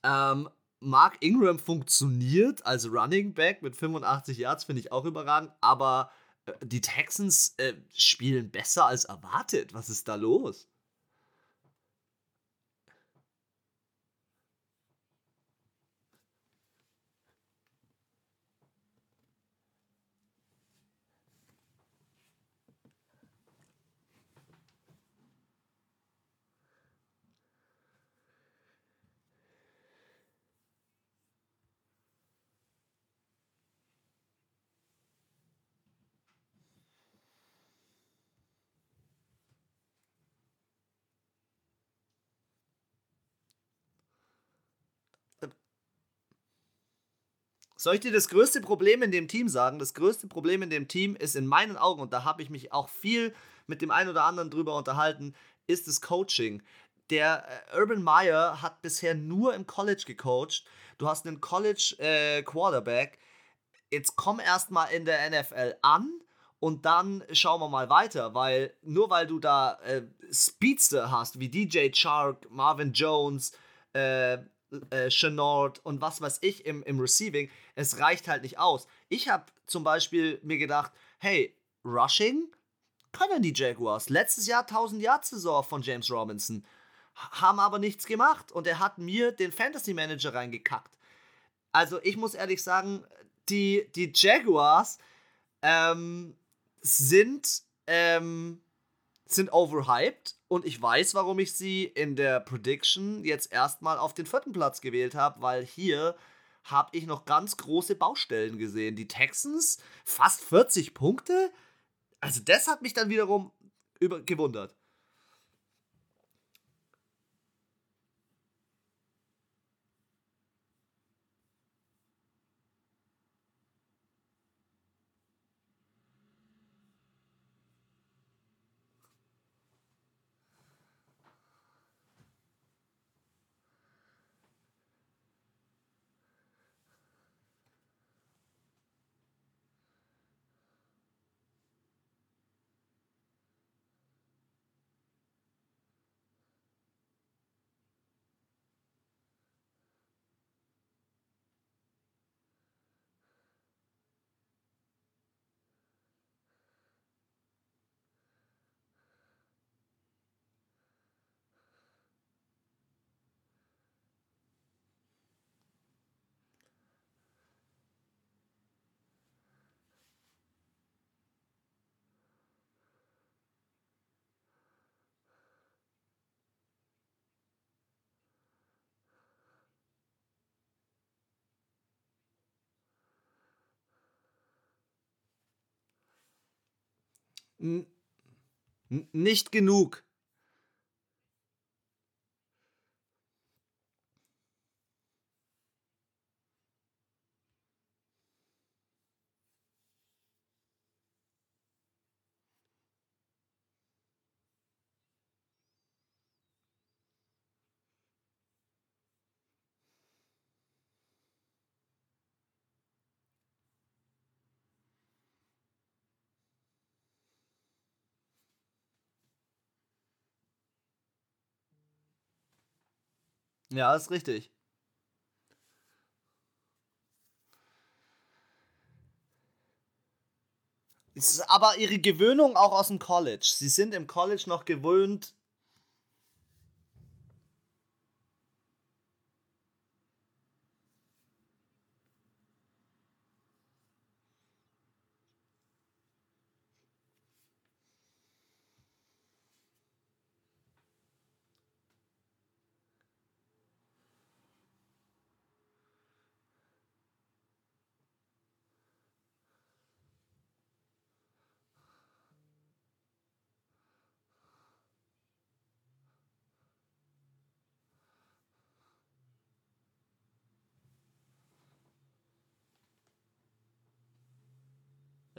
Ähm, Mark Ingram funktioniert als Running Back mit 85 Yards, finde ich auch überragend, aber äh, die Texans äh, spielen besser als erwartet. Was ist da los? Soll ich dir das größte Problem in dem Team sagen? Das größte Problem in dem Team ist in meinen Augen, und da habe ich mich auch viel mit dem einen oder anderen drüber unterhalten, ist das Coaching. Der äh, Urban Meyer hat bisher nur im College gecoacht. Du hast einen College äh, Quarterback. Jetzt komm erstmal in der NFL an und dann schauen wir mal weiter, weil nur weil du da äh, Speedster hast wie DJ Chark, Marvin Jones, äh, äh, Chenault und was weiß ich im, im Receiving, es reicht halt nicht aus. Ich habe zum Beispiel mir gedacht, hey, Rushing können die Jaguars. Letztes Jahr 1000 Yard Saison von James Robinson. Haben aber nichts gemacht und er hat mir den Fantasy Manager reingekackt. Also ich muss ehrlich sagen, die, die Jaguars ähm, sind, ähm, sind overhyped und ich weiß, warum ich sie in der Prediction jetzt erstmal auf den vierten Platz gewählt habe, weil hier habe ich noch ganz große Baustellen gesehen. Die Texans, fast 40 Punkte? Also das hat mich dann wiederum über gewundert. Nicht genug. Ja, ist richtig. Aber ihre Gewöhnung auch aus dem College. Sie sind im College noch gewöhnt,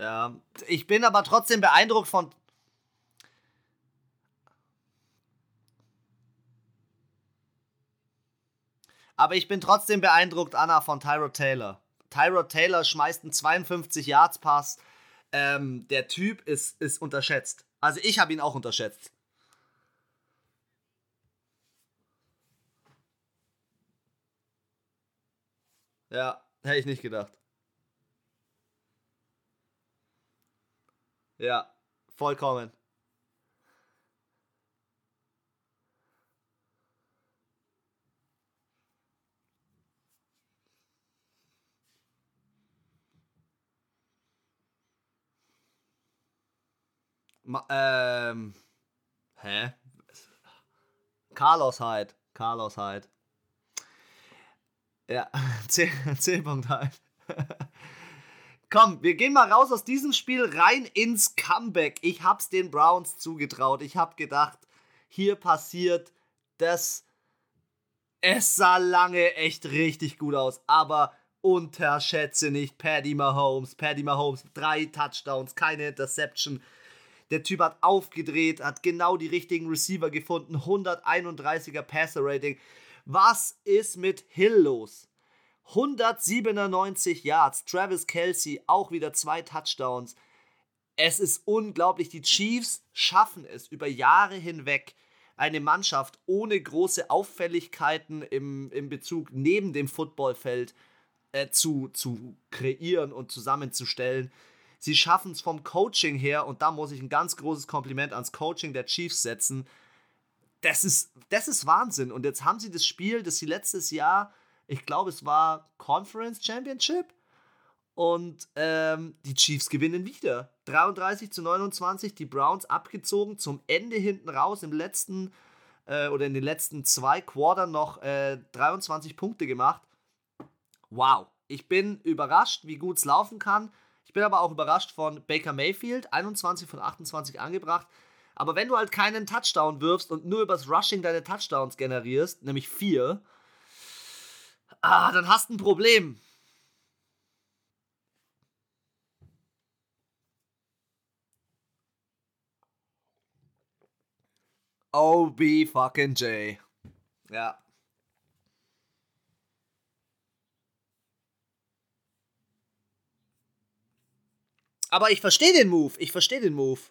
Ja, ich bin aber trotzdem beeindruckt von. Aber ich bin trotzdem beeindruckt, Anna, von Tyrod Taylor. Tyrod Taylor schmeißt einen 52 Yards Pass. Ähm, der Typ ist, ist unterschätzt. Also ich habe ihn auch unterschätzt. Ja, hätte ich nicht gedacht. Ja, vollkommen. Ma ähm. Hä? Carlos Hyde. Carlos Hyde. Ja, 10, 10 Punkt Hyde. Komm, wir gehen mal raus aus diesem Spiel rein ins Comeback. Ich hab's den Browns zugetraut. Ich hab gedacht, hier passiert das. Es sah lange echt richtig gut aus, aber unterschätze nicht Paddy Mahomes. Paddy Mahomes, drei Touchdowns, keine Interception. Der Typ hat aufgedreht, hat genau die richtigen Receiver gefunden. 131er Passer Rating. Was ist mit Hill los? 197 Yards. Travis Kelsey auch wieder zwei Touchdowns. Es ist unglaublich. Die Chiefs schaffen es über Jahre hinweg, eine Mannschaft ohne große Auffälligkeiten im, im Bezug neben dem Footballfeld äh, zu, zu kreieren und zusammenzustellen. Sie schaffen es vom Coaching her, und da muss ich ein ganz großes Kompliment ans Coaching der Chiefs setzen. Das ist, das ist Wahnsinn. Und jetzt haben sie das Spiel, das sie letztes Jahr, ich glaube, es war Conference Championship. Und ähm, die Chiefs gewinnen wieder. 33 zu 29, die Browns abgezogen, zum Ende hinten raus, im letzten äh, oder in den letzten zwei Quartern noch äh, 23 Punkte gemacht wow, ich bin überrascht, wie gut es laufen kann. Ich bin aber auch überrascht von Baker Mayfield, 21 von 28 angebracht. Aber wenn du halt keinen Touchdown wirfst und nur übers Rushing deine Touchdowns generierst, nämlich vier, ah, dann hast du ein Problem. OB fucking J. Ja. Aber ich verstehe den Move. Ich verstehe den Move.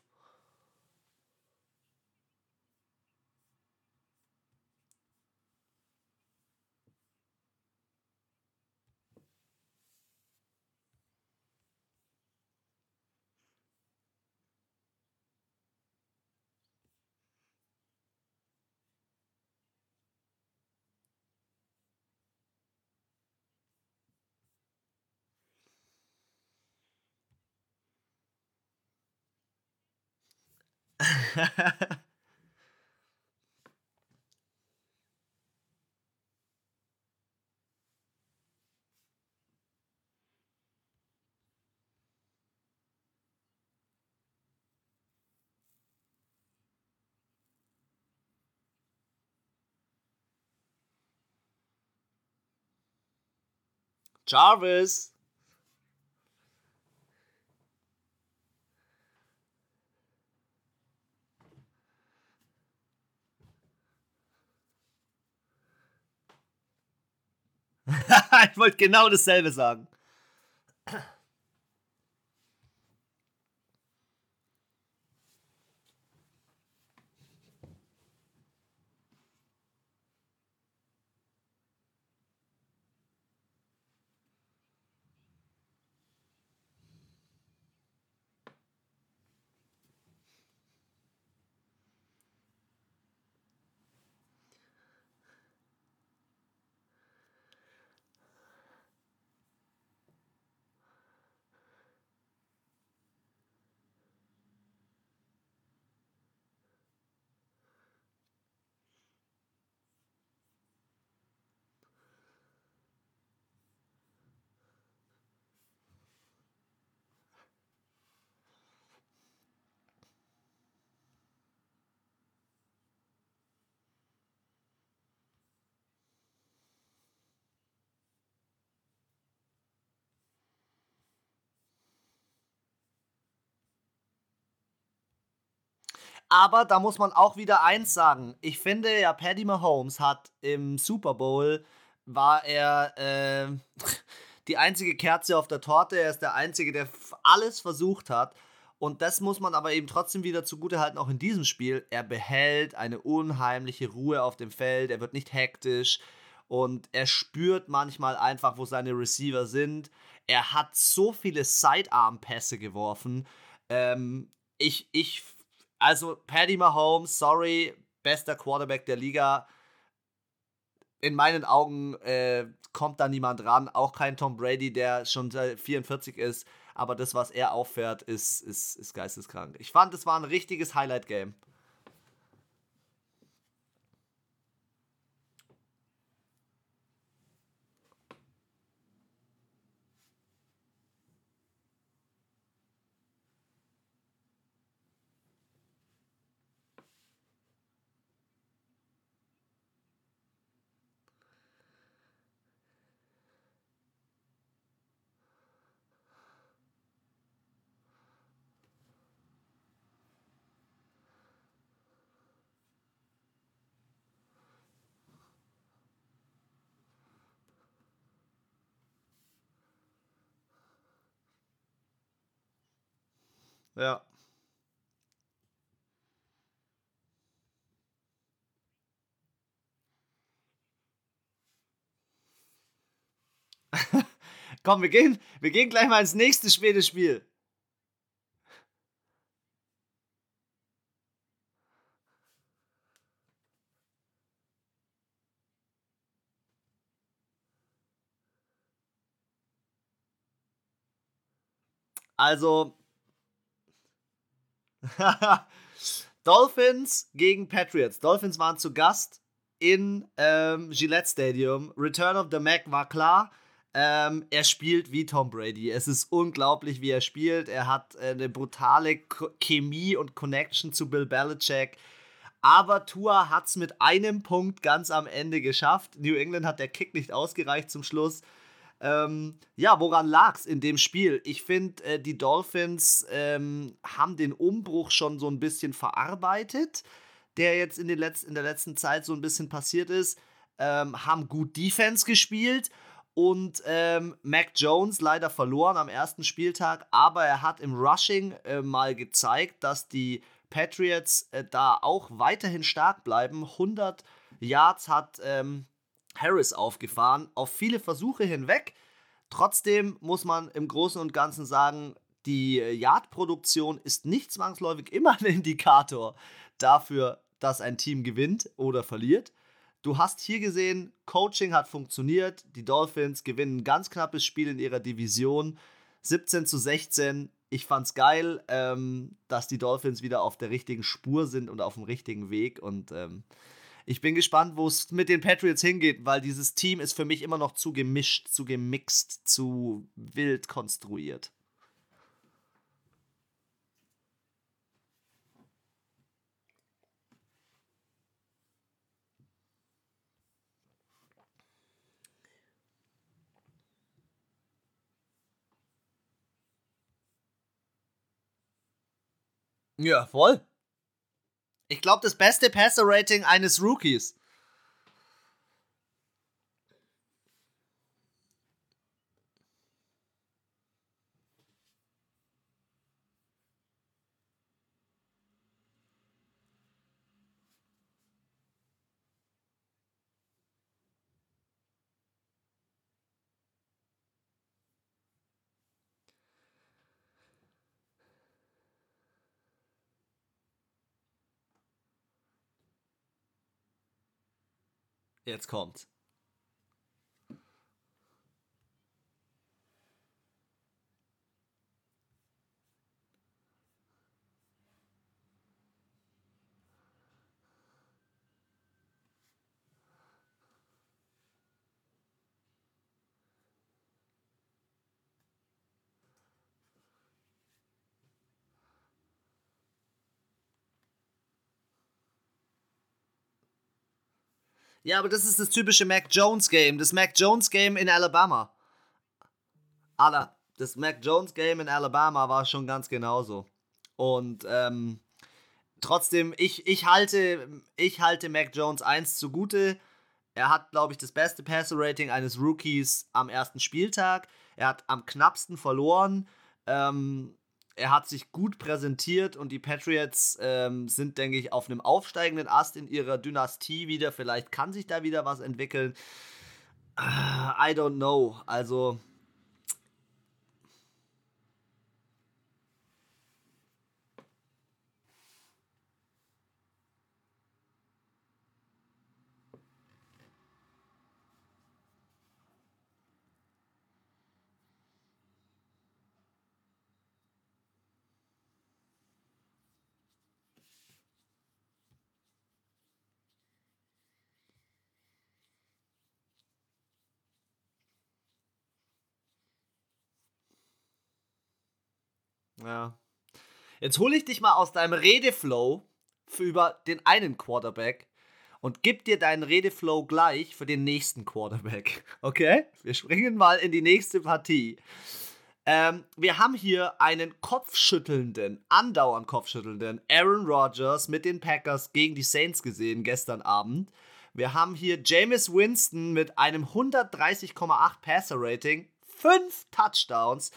Jarvis. ich wollte genau dasselbe sagen. Aber da muss man auch wieder eins sagen. Ich finde ja, Paddy Mahomes hat im Super Bowl, war er äh, die einzige Kerze auf der Torte. Er ist der Einzige, der alles versucht hat. Und das muss man aber eben trotzdem wieder zugutehalten, auch in diesem Spiel. Er behält eine unheimliche Ruhe auf dem Feld. Er wird nicht hektisch. Und er spürt manchmal einfach, wo seine Receiver sind. Er hat so viele Sidearm-Pässe geworfen. Ähm, ich, ich also, Paddy Mahomes, sorry, bester Quarterback der Liga. In meinen Augen äh, kommt da niemand ran. Auch kein Tom Brady, der schon 44 ist. Aber das, was er auffährt, ist, ist, ist geisteskrank. Ich fand, es war ein richtiges Highlight-Game. Ja. Komm, wir gehen, wir gehen gleich mal ins nächste späte Spiel. Also. Dolphins gegen Patriots. Dolphins waren zu Gast in ähm, Gillette Stadium. Return of the Mac war klar. Ähm, er spielt wie Tom Brady. Es ist unglaublich, wie er spielt. Er hat äh, eine brutale K Chemie und Connection zu Bill Belichick. Aber Tua hat es mit einem Punkt ganz am Ende geschafft. New England hat der Kick nicht ausgereicht zum Schluss. Ähm, ja, woran lag es in dem Spiel? Ich finde, äh, die Dolphins ähm, haben den Umbruch schon so ein bisschen verarbeitet, der jetzt in, den Letz in der letzten Zeit so ein bisschen passiert ist. Ähm, haben gut Defense gespielt und ähm, Mac Jones leider verloren am ersten Spieltag, aber er hat im Rushing äh, mal gezeigt, dass die Patriots äh, da auch weiterhin stark bleiben. 100 Yards hat ähm, Harris aufgefahren, auf viele Versuche hinweg. Trotzdem muss man im Großen und Ganzen sagen, die Yard-Produktion ist nicht zwangsläufig immer ein Indikator dafür, dass ein Team gewinnt oder verliert. Du hast hier gesehen, Coaching hat funktioniert. Die Dolphins gewinnen ein ganz knappes Spiel in ihrer Division. 17 zu 16. Ich fand's geil, ähm, dass die Dolphins wieder auf der richtigen Spur sind und auf dem richtigen Weg. Und ähm, ich bin gespannt, wo es mit den Patriots hingeht, weil dieses Team ist für mich immer noch zu gemischt, zu gemixt, zu wild konstruiert. Ja, voll. Ich glaube, das beste Passer-Rating eines Rookies. Jetzt kommt's. Ja, aber das ist das typische Mac Jones Game. Das Mac Jones Game in Alabama. Alter, das Mac Jones Game in Alabama war schon ganz genauso. Und ähm, trotzdem, ich, ich, halte, ich halte Mac Jones 1 zugute. Er hat, glaube ich, das beste Passer-Rating eines Rookies am ersten Spieltag. Er hat am knappsten verloren. Ähm, er hat sich gut präsentiert und die Patriots ähm, sind, denke ich, auf einem aufsteigenden Ast in ihrer Dynastie wieder. Vielleicht kann sich da wieder was entwickeln. I don't know. Also Ja. Jetzt hole ich dich mal aus deinem Redeflow für über den einen Quarterback und gib dir deinen Redeflow gleich für den nächsten Quarterback. Okay? Wir springen mal in die nächste Partie. Ähm, wir haben hier einen kopfschüttelnden, andauernd kopfschüttelnden Aaron Rodgers mit den Packers gegen die Saints gesehen gestern Abend. Wir haben hier Jameis Winston mit einem 130,8 Passer Rating, 5 Touchdowns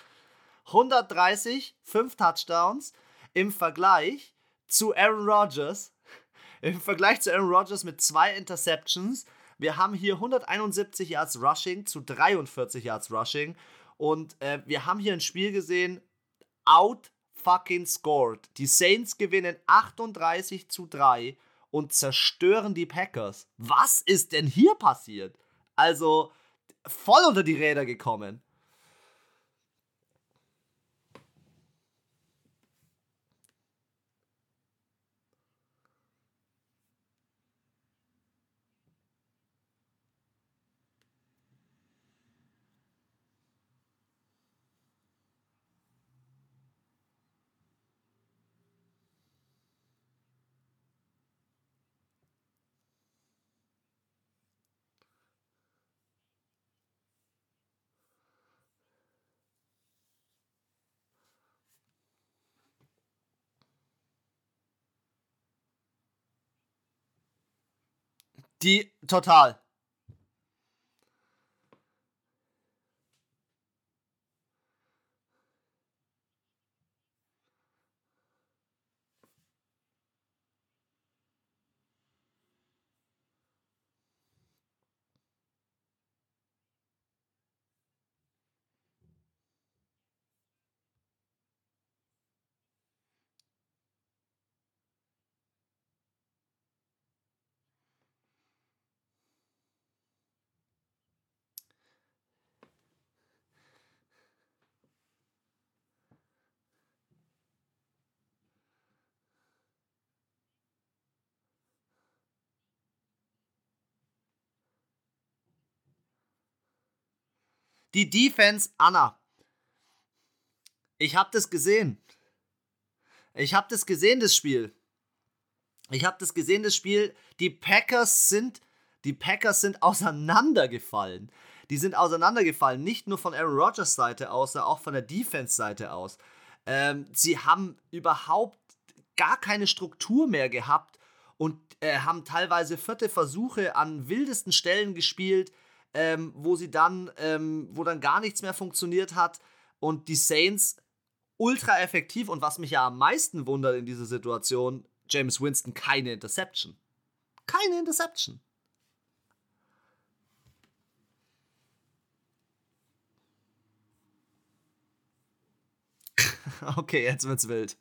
130, 5 Touchdowns. im Vergleich zu Aaron Rodgers. Im Vergleich zu Aaron Rodgers mit zwei Interceptions. Wir haben hier 171 Yards Rushing zu 43 Yards Rushing. Und äh, wir haben hier ein Spiel gesehen, out fucking scored. Die Saints gewinnen 38 zu 3 und zerstören die Packers. Was ist denn hier passiert? Also voll unter die Räder gekommen. Die total. Die Defense, Anna. Ich habe das gesehen. Ich habe das gesehen, das Spiel. Ich habe das gesehen, das Spiel. Die Packers sind, die Packers sind auseinandergefallen. Die sind auseinandergefallen, nicht nur von Aaron Rodgers Seite aus, sondern auch von der Defense Seite aus. Ähm, sie haben überhaupt gar keine Struktur mehr gehabt und äh, haben teilweise vierte Versuche an wildesten Stellen gespielt ähm, wo sie dann, ähm, wo dann gar nichts mehr funktioniert hat und die Saints ultra effektiv und was mich ja am meisten wundert in dieser Situation, James Winston keine Interception. Keine Interception. okay, jetzt wird's wild.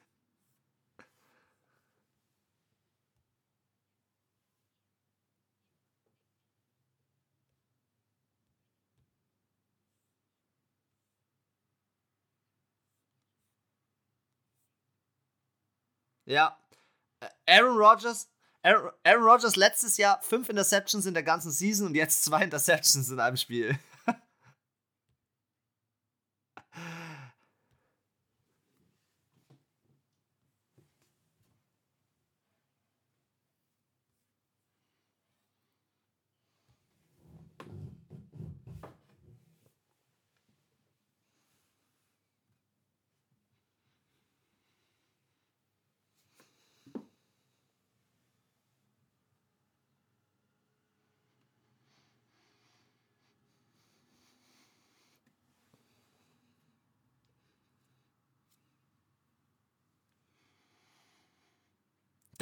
Ja. Aaron Rodgers, Aaron, Aaron Rodgers letztes Jahr fünf Interceptions in der ganzen Season und jetzt zwei Interceptions in einem Spiel.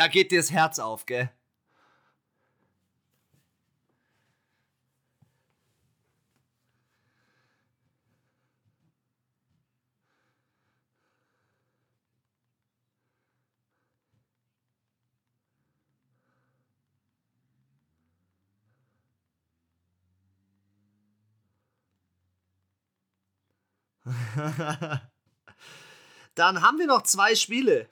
Da geht dir das Herz auf, gell? Dann haben wir noch zwei Spiele.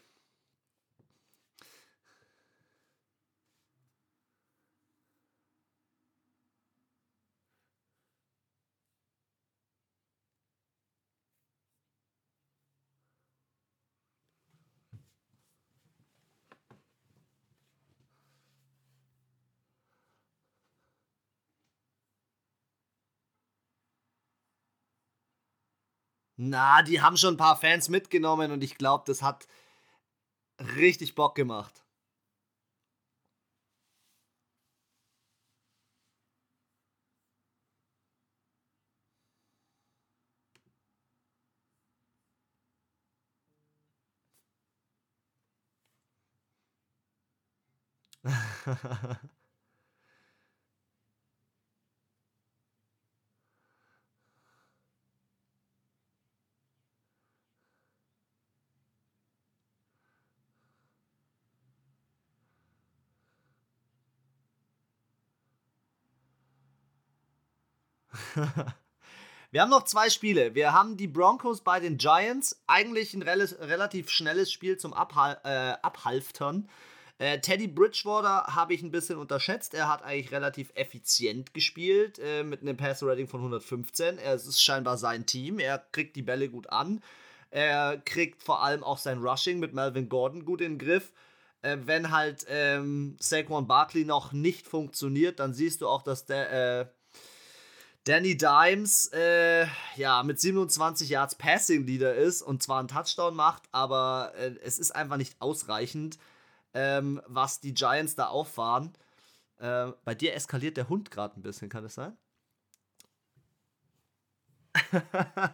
Na, die haben schon ein paar Fans mitgenommen und ich glaube, das hat richtig Bock gemacht. Wir haben noch zwei Spiele. Wir haben die Broncos bei den Giants. Eigentlich ein rel relativ schnelles Spiel zum Abhal äh, Abhalftern. Äh, Teddy Bridgewater habe ich ein bisschen unterschätzt. Er hat eigentlich relativ effizient gespielt äh, mit einem Passer-Rating von 115. Es ist scheinbar sein Team. Er kriegt die Bälle gut an. Er kriegt vor allem auch sein Rushing mit Melvin Gordon gut in den Griff. Äh, wenn halt ähm, Saquon Barkley noch nicht funktioniert, dann siehst du auch, dass der äh, Danny Dimes äh, ja, mit 27 Yards Passing Leader ist und zwar einen Touchdown macht, aber äh, es ist einfach nicht ausreichend, ähm, was die Giants da auffahren. Äh, bei dir eskaliert der Hund gerade ein bisschen, kann das sein?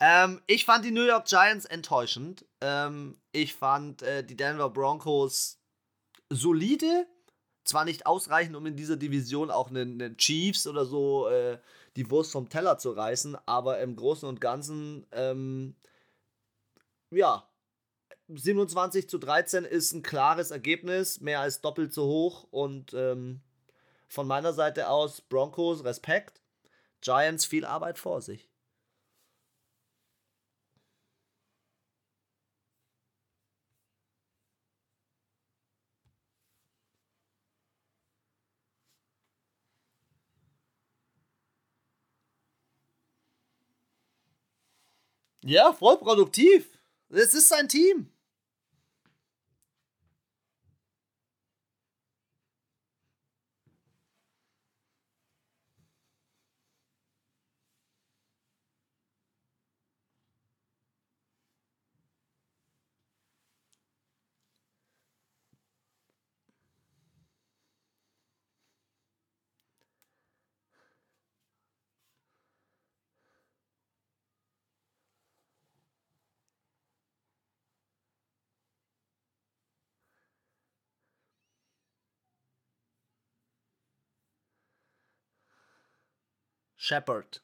ähm, ich fand die New York Giants enttäuschend. Ähm, ich fand äh, die Denver Broncos solide, zwar nicht ausreichend, um in dieser Division auch einen, einen Chiefs oder so äh, die Wurst vom Teller zu reißen, aber im Großen und Ganzen, ähm, ja, 27 zu 13 ist ein klares Ergebnis, mehr als doppelt so hoch und ähm, von meiner Seite aus Broncos Respekt, Giants viel Arbeit vor sich. Ja, voll produktiv. Es ist sein Team. shepherd.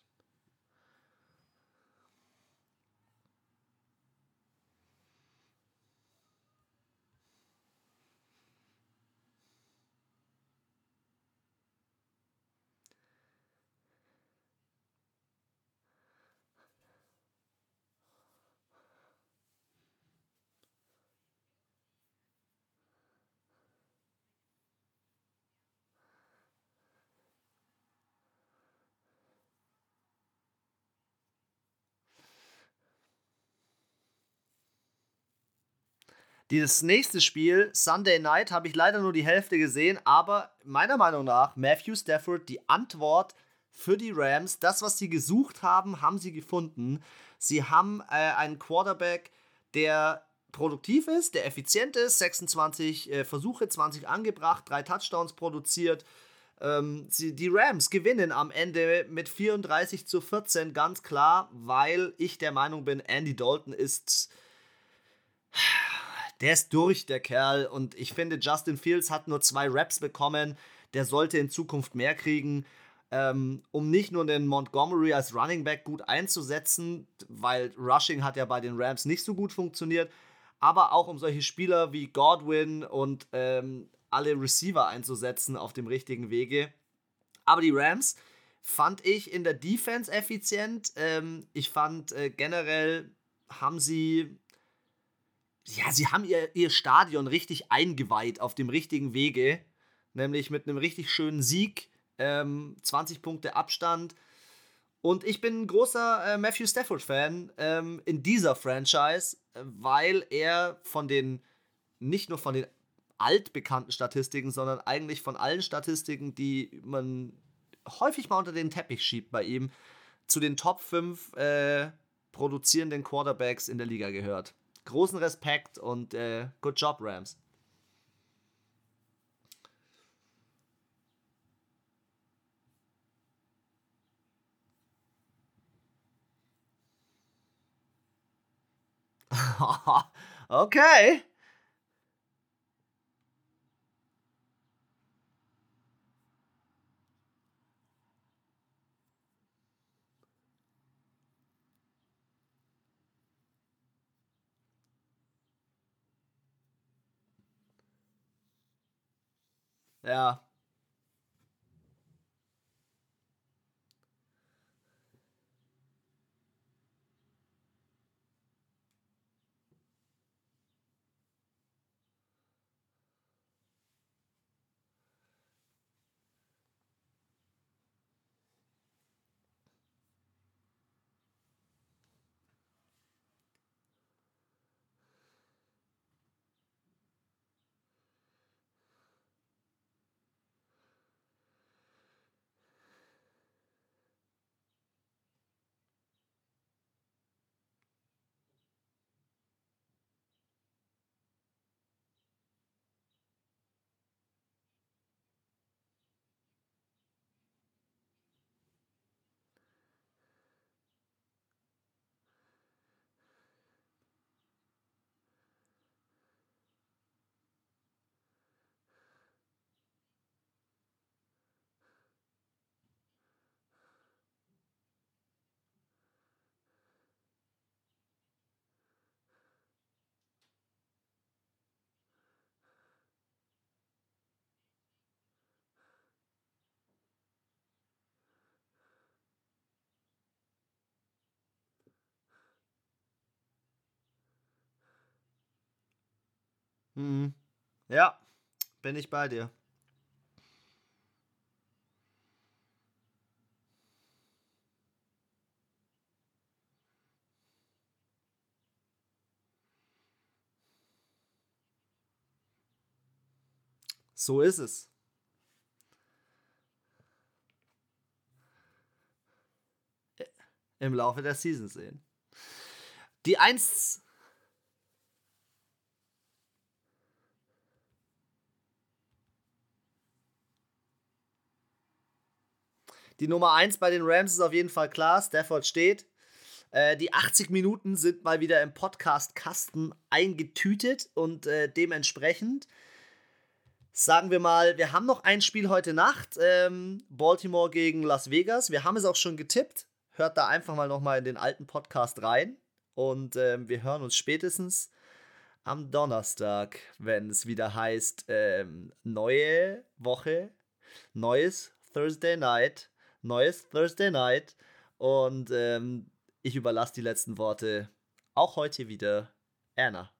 Dieses nächste Spiel, Sunday Night, habe ich leider nur die Hälfte gesehen, aber meiner Meinung nach Matthew Stafford die Antwort für die Rams. Das, was sie gesucht haben, haben sie gefunden. Sie haben äh, einen Quarterback, der produktiv ist, der effizient ist, 26 äh, Versuche, 20 angebracht, drei Touchdowns produziert. Ähm, sie, die Rams gewinnen am Ende mit 34 zu 14, ganz klar, weil ich der Meinung bin, Andy Dalton ist der ist durch, der Kerl. Und ich finde, Justin Fields hat nur zwei Raps bekommen. Der sollte in Zukunft mehr kriegen, ähm, um nicht nur den Montgomery als Running Back gut einzusetzen, weil Rushing hat ja bei den Rams nicht so gut funktioniert, aber auch um solche Spieler wie Godwin und ähm, alle Receiver einzusetzen auf dem richtigen Wege. Aber die Rams fand ich in der Defense effizient. Ähm, ich fand äh, generell haben sie ja, sie haben ihr, ihr Stadion richtig eingeweiht auf dem richtigen Wege, nämlich mit einem richtig schönen Sieg, ähm, 20 Punkte Abstand. Und ich bin ein großer äh, Matthew Stafford-Fan ähm, in dieser Franchise, weil er von den, nicht nur von den altbekannten Statistiken, sondern eigentlich von allen Statistiken, die man häufig mal unter den Teppich schiebt bei ihm, zu den Top 5 äh, produzierenden Quarterbacks in der Liga gehört großen Respekt und äh, good job, Rams. okay. Ja. Mhm. Ja, bin ich bei dir. So ist es. Im Laufe der Season sehen. Die 1 Die Nummer 1 bei den Rams ist auf jeden Fall klar. Stafford steht. Äh, die 80 Minuten sind mal wieder im Podcast-Kasten eingetütet und äh, dementsprechend sagen wir mal, wir haben noch ein Spiel heute Nacht. Ähm, Baltimore gegen Las Vegas. Wir haben es auch schon getippt. Hört da einfach mal nochmal in den alten Podcast rein. Und ähm, wir hören uns spätestens am Donnerstag, wenn es wieder heißt, ähm, neue Woche, neues Thursday Night neues Thursday Night. Und ähm, ich überlasse die letzten Worte auch heute wieder Anna.